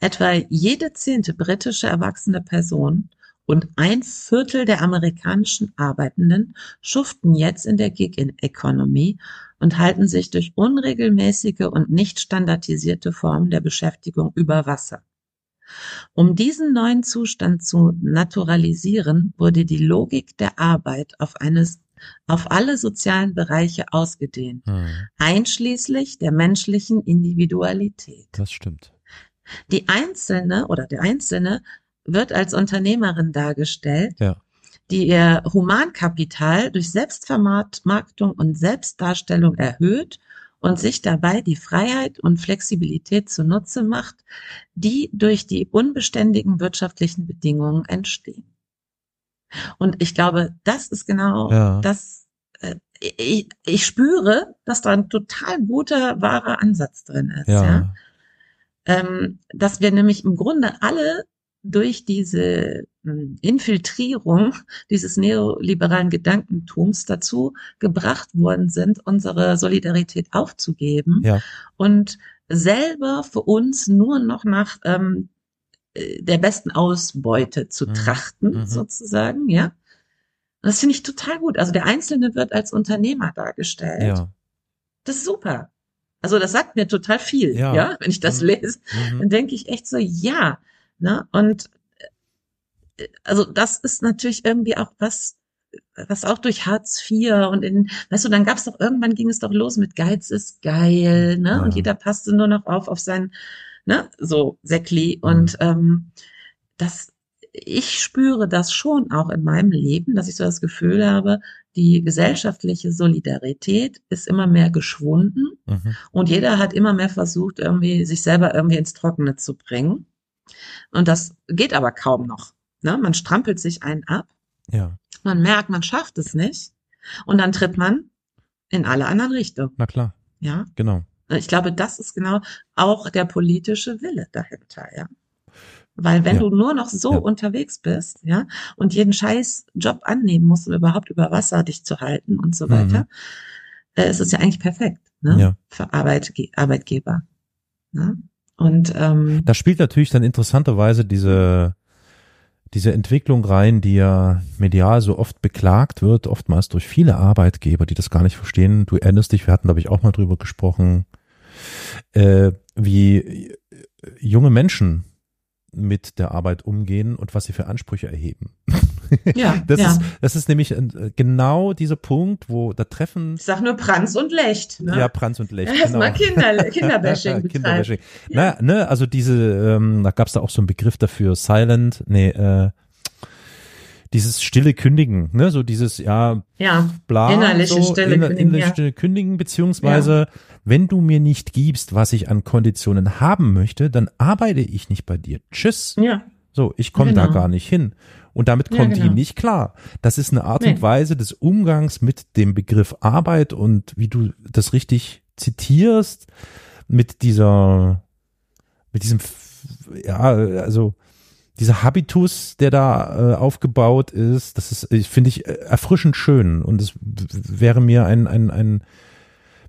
Etwa jede zehnte britische erwachsene Person und ein Viertel der amerikanischen Arbeitenden schuften jetzt in der Gig-Economy und halten sich durch unregelmäßige und nicht standardisierte Formen der Beschäftigung über Wasser. Um diesen neuen Zustand zu naturalisieren, wurde die Logik der Arbeit auf eines auf alle sozialen Bereiche ausgedehnt, Mhm. einschließlich der menschlichen Individualität. Das stimmt. Die Einzelne oder der Einzelne wird als Unternehmerin dargestellt, Ja. die ihr Humankapital durch Selbstvermarktung und Selbstdarstellung erhöht und sich dabei die Freiheit und Flexibilität zunutze macht, die durch die unbeständigen wirtschaftlichen Bedingungen entstehen. Und ich glaube, das ist genau Ja. das. Äh, ich, ich spüre, dass da ein total guter, wahrer Ansatz drin ist. Ja. ja? ähm, dass wir nämlich im Grunde alle durch diese mh, Infiltrierung dieses neoliberalen Gedankentums dazu gebracht worden sind, unsere Solidarität aufzugeben Ja. und selber für uns nur noch nach ähm, äh, der besten Ausbeute zu Mhm. trachten, Mhm. sozusagen, ja. Und das finde ich total gut. Also der Einzelne wird als Unternehmer dargestellt. Ja. Das ist super. Also das sagt mir total viel, Ja. ja, wenn ich das Mhm. lese Mhm. dann denke ich echt so, ja, ne? Und äh, also das ist natürlich irgendwie auch was, was auch durch Hartz IV und in, weißt du, dann gab's doch irgendwann ging es doch los mit Geiz ist geil, ne? Ja. Und jeder passte nur noch auf auf sein, ne, so Säckli. Mhm. Und ähm, das, ich spüre das schon auch in meinem Leben, dass ich so das Gefühl habe, die gesellschaftliche Solidarität ist immer mehr geschwunden Mhm. und jeder hat immer mehr versucht, irgendwie sich selber irgendwie ins Trockene zu bringen. Und das geht aber kaum noch. Ne? Man strampelt sich einen ab, Ja, man merkt, man schafft es nicht und dann tritt man in alle anderen Richtungen. na klar, Ja, genau. ich glaube, das ist genau auch der politische Wille dahinter. Ja, weil wenn Ja. du nur noch so Ja. unterwegs bist, ja, und jeden scheiß Job annehmen musst, um überhaupt über Wasser dich zu halten und so weiter, äh, ist es ja eigentlich perfekt ne? Mhm. Ja. für Arbeitge Arbeitgeber. Ne? Und ähm, Da spielt natürlich dann interessanterweise diese, diese Entwicklung rein, die ja medial so oft beklagt wird, oftmals durch viele Arbeitgeber, die das gar nicht verstehen. Du erinnerst dich, wir hatten, glaube ich, auch mal drüber gesprochen, äh, wie junge Menschen mit der Arbeit umgehen und was sie für Ansprüche erheben. ja, Das, ja. ist, das ist nämlich äh, genau dieser Punkt, wo da treffen ich sag nur Pranz und Lecht. Ne? ja Pranz und Lecht. Erstmal Kinder, Kinderbashing. Kinderbashing. Na, ne, also diese, ähm, da gab's da auch so einen Begriff dafür, silent, nee, äh, dieses stille Kündigen, ne, so dieses, ja, Ja, bla, Innerliche so, stille inner- Kündigen, innerliche ja. stille Kündigen, beziehungsweise, wenn du mir nicht gibst, was ich an Konditionen haben möchte, dann arbeite ich nicht bei dir. Tschüss. ja, So, ich komme da Genau. gar nicht hin. Und damit Ja, kommt genau. die nicht klar. Das ist eine Art Nee. und Weise des Umgangs mit dem Begriff Arbeit und wie du das richtig zitierst, mit dieser, mit diesem, ja, also dieser Habitus, der da äh, aufgebaut ist, das ist, ich finde ich äh, erfrischend schön und es wäre mir ein, ein, ein,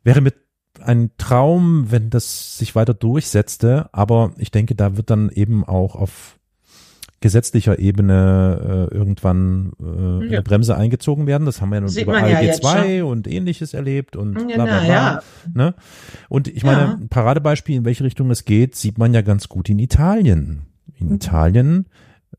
wäre mir ein Traum, wenn das sich weiter durchsetzte, aber ich denke, da wird dann eben auch auf gesetzlicher Ebene äh, irgendwann äh, Ja. eine Bremse eingezogen werden. Das haben wir ja nun über ALG jetzt 2 und ähnliches erlebt und Ja, bla bla bla. ja. Ne? Und ich meine, Ja. ein Paradebeispiel, in welche Richtung es geht, sieht man ja ganz gut in Italien. In Mhm. Italien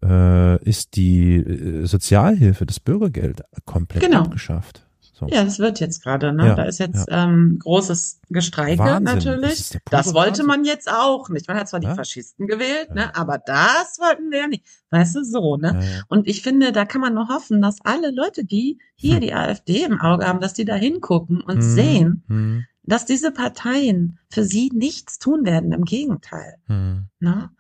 äh, ist die äh, Sozialhilfe, das Bürgergeld komplett Genau. abgeschafft. So. Ja, das wird jetzt gerade, ne? Ja, da ist jetzt ähm, großes Gestreike Wahnsinn. Das natürlich. pure Das wollte Wahnsinn. man jetzt auch nicht. Man hat zwar Ja? die Faschisten gewählt, Ja. ne? Aber das wollten wir ja nicht. Weißt du, so, ne? Ja, ja. Und ich finde, da kann man nur hoffen, dass alle Leute, die hier Hm. die AfD im Auge haben, dass die da hingucken und Hm, sehen, hm, dass diese Parteien für sie nichts tun werden. Im Gegenteil. hm. Ne?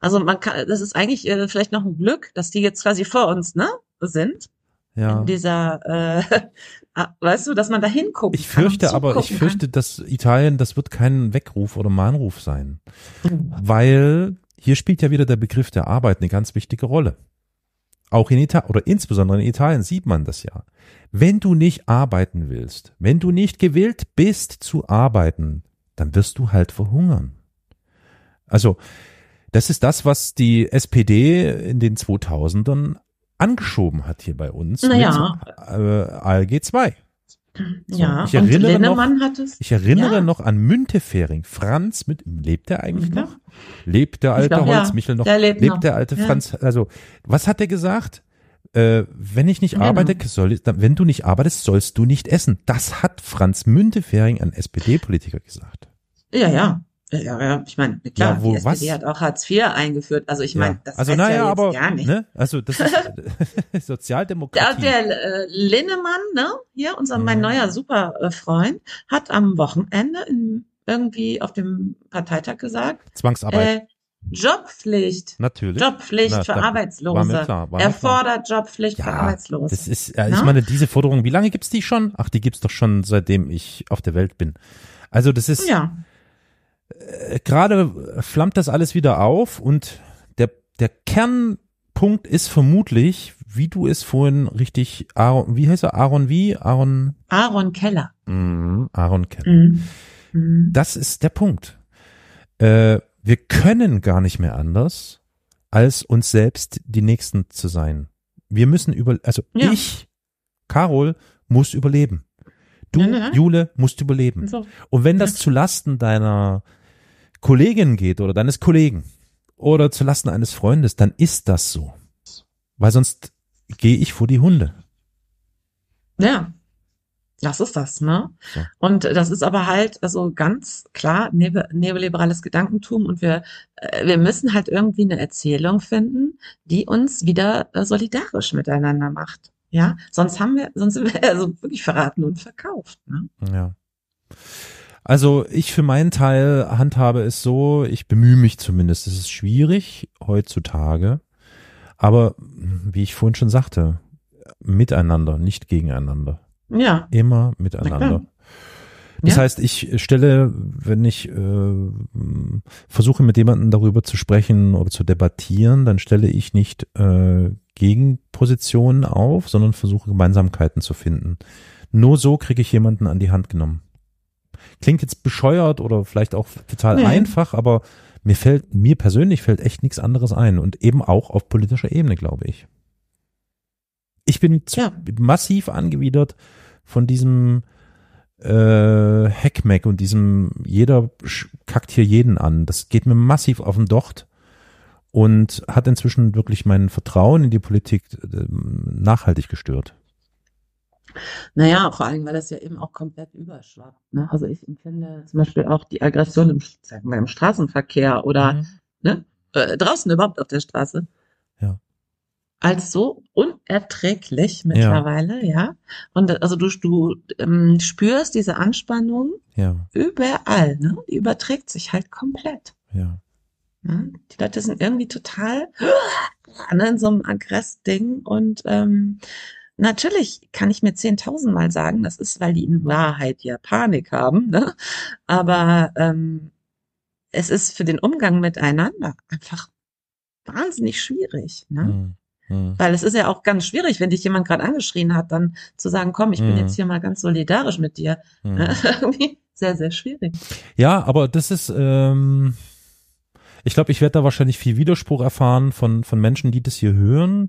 Also man kann, das ist eigentlich äh, vielleicht noch ein Glück, dass die jetzt quasi vor uns, ne, sind. Ja. In dieser, äh, ah, weißt du, dass man da hinguckt. Ich fürchte aber, ich fürchte, dass Italien, das wird kein Weckruf oder Mahnruf sein. Weil hier spielt ja wieder der Begriff der Arbeit eine ganz wichtige Rolle. Auch in Italien, oder insbesondere in Italien sieht man das ja. Wenn du nicht arbeiten willst, wenn du nicht gewillt bist zu arbeiten, dann wirst du halt verhungern. Also, das ist das, was die SPD in den 2000ern angeschoben hat hier bei uns Naja. mit äh, ALG 2. So, Ja, ich erinnere es. Ich erinnere Ja. noch an Müntefering. Franz mit, lebt der eigentlich Ja. noch? Lebt der alte glaub, ja. Holzmichel noch? Der lebt lebt noch. der alte Ja. Franz? Also, was hat er gesagt? Äh, wenn ich nicht Genau. arbeite, soll, wenn du nicht arbeitest, sollst du nicht essen. Das hat Franz Müntefering, ein SPD-Politiker, gesagt. Ja, ja. Ja, ja, ich meine, klar, Ja, wo, die SPD was? hat auch Hartz IV eingeführt. Also ich meine, Ja. das also heißt naja, ja jetzt aber gar nicht. ne, also das ist Der, Sozialdemokratie. der äh, Linnemann, ne, hier, unser mein neuer super äh, Freund, hat am Wochenende in, irgendwie auf dem Parteitag gesagt, Zwangsarbeit. äh, Jobpflicht, Natürlich. Jobpflicht Na, für da- war Arbeitslose. mir klar, war mir er fordert Jobpflicht für Ja, Arbeitslose. Das ist, ja, ich Na? meine, diese Forderung, wie lange gibt's die schon? Ach, die gibt's doch schon, seitdem ich auf der Welt bin. Also das ist, ja, äh, gerade flammt das alles wieder auf und der, der Kernpunkt ist vermutlich, wie du es vorhin richtig, Aaron, wie heißt er? Aaron wie? Aaron, Aaron Keller. mhm, Aaron kennen. Mhm. Mhm. Das ist der Punkt. Äh, wir können gar nicht mehr anders, als uns selbst die Nächsten zu sein. Wir müssen über, also Ja. ich, Carol, muss überleben. Du, Ja, ja. Jule, musst überleben. So. Und wenn das zu Lasten deiner Kollegin geht oder deines Kollegen oder zu Lasten eines Freundes, dann ist das so. Weil sonst gehe ich vor die Hunde. Ja. Das ist das, ne? So. Und das ist aber halt also ganz klar neoliberales Gedankentum und wir äh, wir müssen halt irgendwie eine Erzählung finden, die uns wieder äh, solidarisch miteinander macht. Ja, sonst haben wir, sonst sind wir also wirklich verraten und verkauft. Ne? Ja. Also ich für meinen Teil handhabe es so, ich bemühe mich zumindest. Es ist schwierig heutzutage, aber wie ich vorhin schon sagte, miteinander, nicht gegeneinander. Ja, Immer Na miteinander. Das Ja. heißt, ich stelle, wenn ich äh, versuche mit jemandem darüber zu sprechen oder zu debattieren, dann stelle ich nicht äh, Gegenpositionen auf, sondern versuche Gemeinsamkeiten zu finden. Nur so kriege ich jemanden an die Hand genommen. Klingt jetzt bescheuert oder vielleicht auch total Nee. einfach, aber mir fällt, mir persönlich fällt echt nichts anderes ein und eben auch auf politischer Ebene, glaube ich. Ich bin Ja. massiv angewidert von diesem äh, Hackmack und diesem jeder kackt hier jeden an. Das geht mir massiv auf den Docht und hat inzwischen wirklich mein Vertrauen in die Politik äh, nachhaltig gestört. Naja, vor allem, weil das ja eben auch komplett überschwappt. Ne? Also ich empfinde zum Beispiel auch die Aggression im, sagen wir, im Straßenverkehr oder Mhm. ne, äh, draußen überhaupt auf der Straße. Ja. Als so unerträglich mittlerweile, ja. Und äh, also du, du ähm, spürst diese Anspannung Ja, überall, ne? Die überträgt sich halt komplett. ja. Ne? Die Leute sind irgendwie total ne, in so einem Aggress-Ding und ähm, natürlich kann ich mir zehntausendmal sagen, das ist, weil die in Wahrheit ja Panik haben, ne? aber ähm, es ist für den Umgang miteinander einfach wahnsinnig schwierig, ne? Mhm. Weil es ist ja auch ganz schwierig, wenn dich jemand gerade angeschrien hat, dann zu sagen, komm, ich bin Mhm. jetzt hier mal ganz solidarisch mit dir. Irgendwie sehr, sehr schwierig. Ja, aber das ist, ähm, ich glaube, ich werde da wahrscheinlich viel Widerspruch erfahren von, von Menschen, die das hier hören.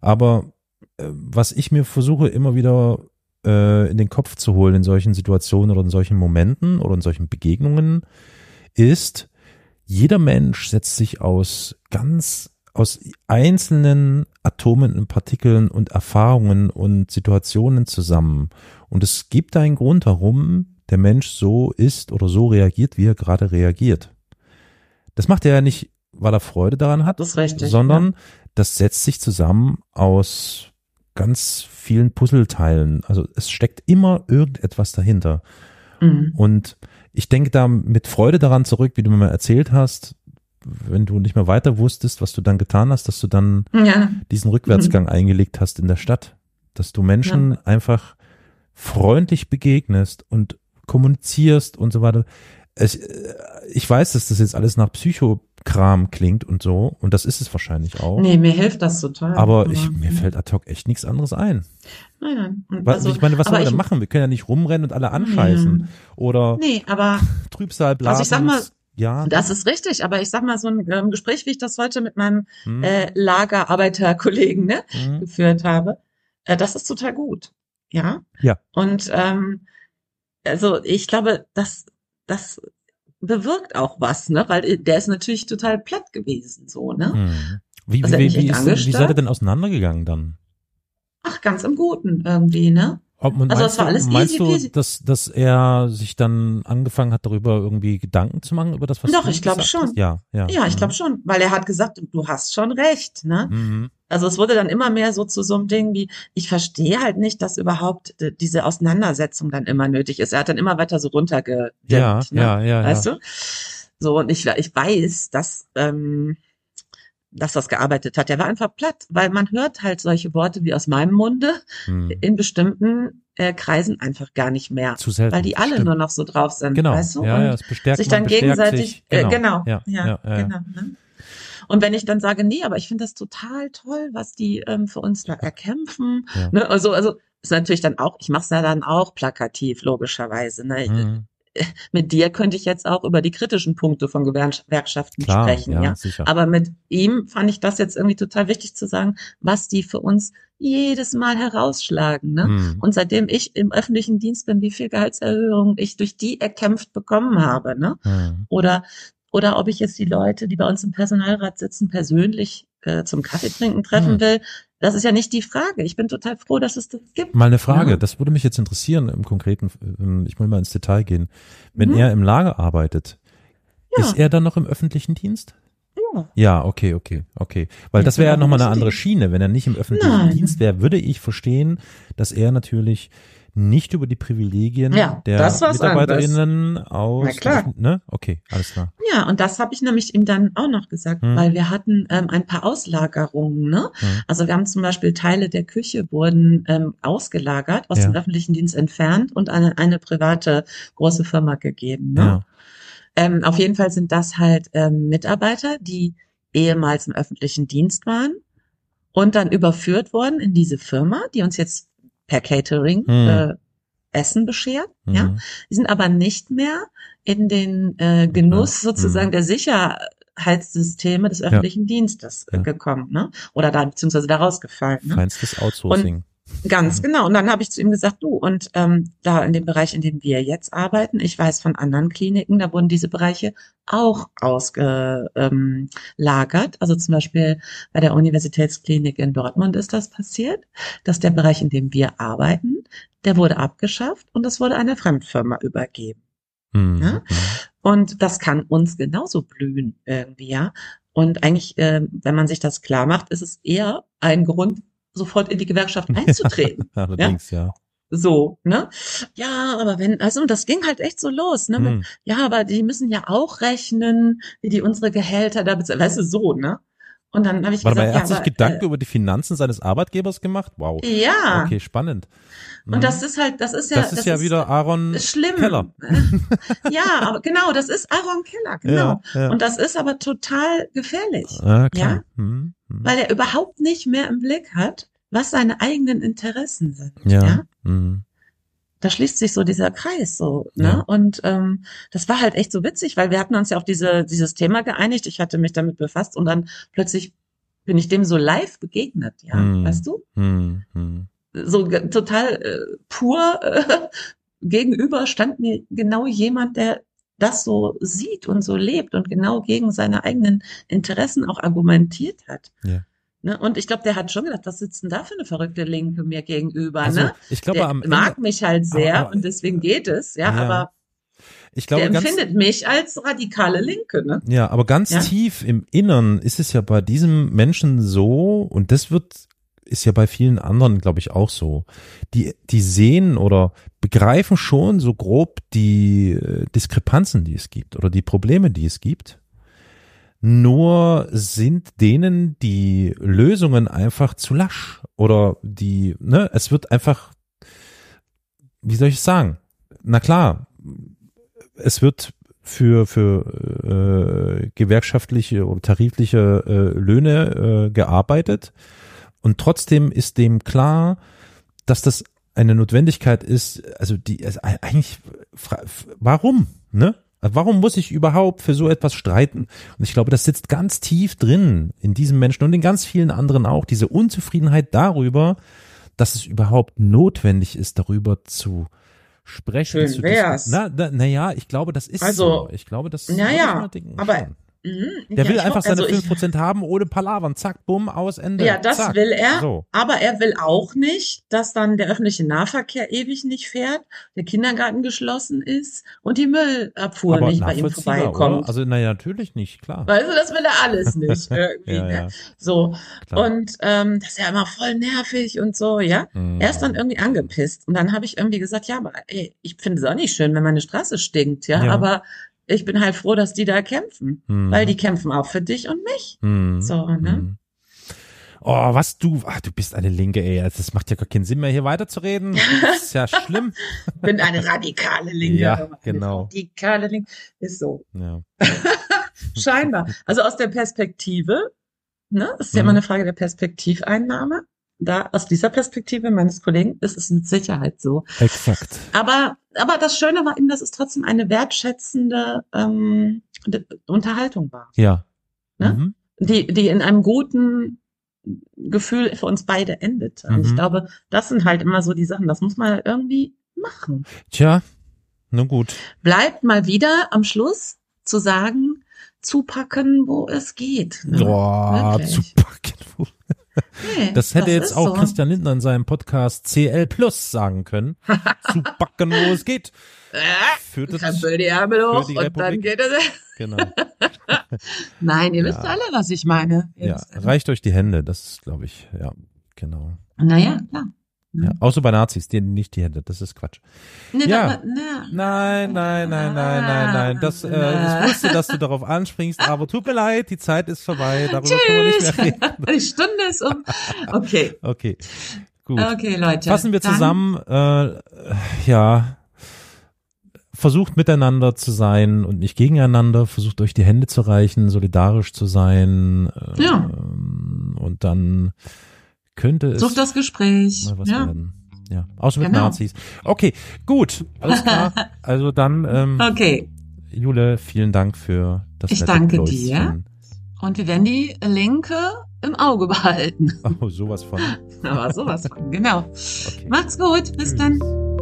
Aber was ich mir versuche immer wieder äh, in den Kopf zu holen in solchen Situationen oder in solchen Momenten oder in solchen Begegnungen, ist, jeder Mensch setzt sich aus ganz aus einzelnen Atomen und Partikeln und Erfahrungen und Situationen zusammen. Und es gibt einen Grund, warum der Mensch so ist oder so reagiert, wie er gerade reagiert. Das macht er ja nicht, weil er Freude daran hat, Das richtig, sondern das setzt sich zusammen aus ganz vielen Puzzleteilen. Also es steckt immer irgendetwas dahinter. Mhm. Und ich denke da mit Freude daran zurück, wie du mir mal erzählt hast, wenn du nicht mehr weiter wusstest, was du dann getan hast, dass du dann Ja, diesen Rückwärtsgang eingelegt hast in der Stadt. Dass du Menschen einfach freundlich begegnest und kommunizierst und so weiter. Es, äh, ich weiß, dass das jetzt alles nach Psychokram klingt und so, und das ist es wahrscheinlich auch. nee, mir hilft das total. Aber ich, mir fällt ad hoc echt nichts anderes ein. Nein, nein. Was, also, ich meine, was sollen wir denn machen? Wir können ja nicht rumrennen und alle anscheißen. Oder Nee, aber Trübsal blasen. Also ich sag mal, ja, das ist richtig. Aber ich sag mal, so ein ähm, Gespräch, wie ich das heute mit meinem hm, äh, Lagerarbeiterkollegen ne, hm, geführt habe, äh, das ist total gut. Ja. Ja. Und ähm, also ich glaube, das, das bewirkt auch was, ne? Weil der ist natürlich total platt gewesen, so, ne? hm. Wie, Also wie, wie, ist, wie seid ihr denn auseinandergegangen dann? Ach, ganz im Guten irgendwie, ne? Ob, Also, meinst es war du, alles meinst easy du, peasy. dass, dass er sich dann angefangen hat, darüber irgendwie Gedanken zu machen, über das, was Doch, du ich glaub gesagt schon. hast? Ja, ja. Ja, ich mhm. glaube schon, weil er hat gesagt, du hast schon recht, ne? Mhm. Also es wurde dann immer mehr so zu so einem Ding wie, ich verstehe halt nicht, dass überhaupt äh, diese Auseinandersetzung dann immer nötig ist. Er hat dann immer weiter so runtergedimmt, Ja, ne? ja, ja, Weißt ja. du? So, und ich, ich weiß, dass, ähm, dass das gearbeitet hat. Der war einfach platt, weil man hört halt solche Worte wie aus meinem Munde Hm. in bestimmten äh, Kreisen einfach gar nicht mehr. Zu selten. Weil die alle stimmt. nur noch so drauf sind, Genau, weißt du? ja, und ja, es bestärkt sich man, dann bestärkt gegenseitig, sich. Äh, genau, Ja, ja, ja, ja. genau. Ne? Und wenn ich dann sage, nee, aber ich finde das total toll, was die ähm, für uns da erkämpfen. Ne? Also, also ist natürlich dann auch, ich mache es ja dann auch plakativ, logischerweise. Ne? Mhm. Mit dir könnte ich jetzt auch über die kritischen Punkte von Gewerkschaften Klar, sprechen, ja. ja, sicher. Aber mit ihm fand ich das jetzt irgendwie total wichtig zu sagen, was die für uns jedes Mal herausschlagen. Ne? Mhm. Und seitdem ich im öffentlichen Dienst bin, wie viel Gehaltserhöhung ich durch die erkämpft bekommen habe, ne? Mhm. Oder oder ob ich jetzt die Leute, die bei uns im Personalrat sitzen, persönlich äh, zum Kaffee trinken treffen Hm. will. Das ist ja nicht die Frage. Ich bin total froh, dass es das gibt. Mal eine Frage, Ja. das würde mich jetzt interessieren im Konkreten, ähm, ich will mal ins Detail gehen. Wenn Mhm. er im Lager arbeitet, Ja. ist er dann noch im öffentlichen Dienst? Ja. Ja, okay, okay, okay. Weil Ja, das wäre ja genau, nochmal eine andere Schiene. Wenn er nicht im öffentlichen Nein. Dienst wäre, würde ich verstehen, dass er natürlich nicht über die Privilegien Ja, der MitarbeiterInnen aus. Na klar. Ne? Okay, alles klar. Ja, und das habe ich nämlich ihm dann auch noch gesagt, Hm. weil wir hatten ähm, ein paar Auslagerungen. Ne? Hm. Also wir haben zum Beispiel Teile der Küche wurden ähm, ausgelagert, aus Ja. dem öffentlichen Dienst entfernt und an eine private große Firma gegeben. Ne? Ja. Ähm, auf jeden Fall sind das halt ähm, Mitarbeiter, die ehemals im öffentlichen Dienst waren und dann überführt worden in diese Firma, die uns jetzt per Catering Hm. äh, Essen beschert. Ja, Mhm. die sind aber nicht mehr in den äh, Genuss Ja. sozusagen Mhm. der Sicherheitssysteme des öffentlichen Dienstes äh, Ja. gekommen, ne? Oder da beziehungsweise da rausgefallen. Ne? Feinstes Outsourcing. Ganz genau. Und dann habe ich zu ihm gesagt, du, und ähm, da in dem Bereich, in dem wir jetzt arbeiten, ich weiß von anderen Kliniken, da wurden diese Bereiche auch ausgelagert. Ähm, lagert. also zum Beispiel bei der Universitätsklinik in Dortmund ist das passiert, dass der Bereich, in dem wir arbeiten, der wurde abgeschafft und es wurde einer Fremdfirma übergeben. Mhm. Ja? Und das kann uns genauso blühen irgendwie, ja. Und eigentlich, äh, wenn man sich das klar macht, ist es eher ein Grund, sofort in die Gewerkschaft einzutreten. Allerdings, ja. So, ne? Ja, aber wenn, also und das ging halt echt so los, ne? Mit, Mhm. ja, aber die müssen ja auch rechnen, wie die unsere Gehälter da bezahlen, weißt du, so, ne? Und dann habe ich Warte mal, gesagt, er hat ja, sich Gedanken über die Finanzen seines Arbeitgebers gemacht? Wow. äh, ja. Okay, spannend. Und Mhm. das ist halt, das ist ja, das ist ja wieder Aaron schlimm. Keller. ja, aber genau, das ist Aaron Keller, genau. Ja, ja. Und das ist aber total gefährlich. ah, klar. Ja. Mhm. Mhm. weil er überhaupt nicht mehr im Blick hat, was seine eigenen Interessen sind. ja. Ja. Mhm. Da schließt sich so dieser Kreis so, ne? Ja. Und ähm, das war halt echt so witzig, weil wir hatten uns ja auf diese dieses Thema geeinigt. Ich hatte mich damit befasst und dann plötzlich bin ich dem so live begegnet, ja, Hm. weißt du? Mhm. Mhm. So total äh, pur äh, gegenüber stand mir genau jemand, der das so sieht und so lebt und genau gegen seine eigenen Interessen auch argumentiert hat. Ja. Ne? Und ich glaube, der hat schon gedacht, was sitzt denn da für eine verrückte Linke mir gegenüber? Also, ne? ich glaube, der am Ende, mag mich halt sehr Aber- und deswegen geht es, ja, Ja, aber ich glaube der ganz, empfindet mich als radikale Linke, ne? ja, aber ganz Ja. tief im Innern ist es ja bei diesem Menschen so, und das wird, ist ja bei vielen anderen, glaube ich, auch so. Die, die sehen oder begreifen schon so grob die äh, Diskrepanzen, die es gibt oder die Probleme, die es gibt. Nur sind denen die Lösungen einfach zu lasch oder die, ne, es wird einfach, wie soll ich sagen? Na klar, es wird für für äh, gewerkschaftliche oder tarifliche äh, Löhne äh, gearbeitet und trotzdem ist dem klar, dass das eine Notwendigkeit ist, also die also eigentlich warum, ne? Warum muss ich überhaupt für so etwas streiten? Und ich glaube, das sitzt ganz tief drin in diesem Menschen und in ganz vielen anderen auch, diese Unzufriedenheit darüber, dass es überhaupt notwendig ist, darüber zu sprechen. Schön zu wär's. Na, na, na ja, ich glaube, das ist Also, so. Ich glaube, das ja, würde ich ja, mal denken, aber schon. Mhm. Der Ja, will ich einfach ho- seine also ich- 5% haben ohne Palavern. Zack, bumm, aus, Ende. Ja, das Zack. will er. So. Aber er will auch nicht, dass dann der öffentliche Nahverkehr ewig nicht fährt, der Kindergarten geschlossen ist und die Müllabfuhr Aber nicht bei ihm vorbeikommt. oder? Also, naja, natürlich nicht, klar. Weißt du, das will er alles nicht irgendwie. Ja, ne? ja, So. klar. Und ähm, das ist ja immer voll nervig und so, ja. Mhm. Er ist dann irgendwie angepisst. Und dann habe ich irgendwie gesagt, ja, aber ey, ich finde es auch nicht schön, wenn meine Straße stinkt, ja. Ja. Aber ich bin halt froh, dass die da kämpfen. Mhm. Weil die kämpfen auch für dich und mich. Mhm. So, ne? Mhm. Oh, was du, ach, du bist eine Linke, ey. Also, Das macht ja gar keinen Sinn mehr, hier weiterzureden. Das ist ja schlimm. bin eine radikale Linke. Ja, genau. Radikale Linke. Ist so. Ja. Scheinbar. Also aus der Perspektive, ne, das ist ja immer eine Frage der Perspektiveinnahme. Da, aus dieser Perspektive meines Kollegen ist es mit Sicherheit so. Exakt. Aber, aber das Schöne war eben, dass es trotzdem eine wertschätzende ähm, Unterhaltung war, Ja. Ne? Mhm. die, die in einem guten Gefühl für uns beide endete. Und ich Mhm. glaube, das sind halt immer so die Sachen, das muss man irgendwie machen. Tja, nun gut. Bleibt mal wieder am Schluss zu sagen, zupacken, wo es geht. ne? Boah, Wirklich. zu packen. Nee, Das hätte jetzt ist auch so. Christian Lindner in seinem Podcast CL Plus sagen können. zu packen, wo es geht. Führt es, Krempel die Ärmel für hoch die und dann Republik. geht es. genau. Nein, ihr Ja. wisst alle, was ich meine. Ihr Ja, alle. reicht euch die Hände. Das glaube ich, ja, genau. Naja, klar. Ja, außer bei Nazis, denen nicht die Hände. Das ist Quatsch. Nee, Ja. na, Nein, nein, nein, nein, nein, nein. Das, äh, ich wusste, dass du darauf anspringst, aber tut mir leid, die Zeit ist vorbei. Darüber können wir nicht mehr reden. Die Stunde ist um. Okay, Okay, gut. okay, Leute. Fassen wir zusammen, äh, ja, versucht miteinander zu sein und nicht gegeneinander, versucht euch die Hände zu reichen, solidarisch zu sein. Äh, Ja. Und dann könnte es Sucht das Gespräch. mal was ja. werden. Ja, außer mit Genau. Nazis. Okay, gut, alles klar. Also dann, ähm, Okay, Jule, vielen Dank für das Ich danke Pläuschen. dir. und wir werden die Linke im Auge behalten. Oh, sowas von. Aber sowas von, genau. Okay. Macht's gut, bis Tschüss. dann.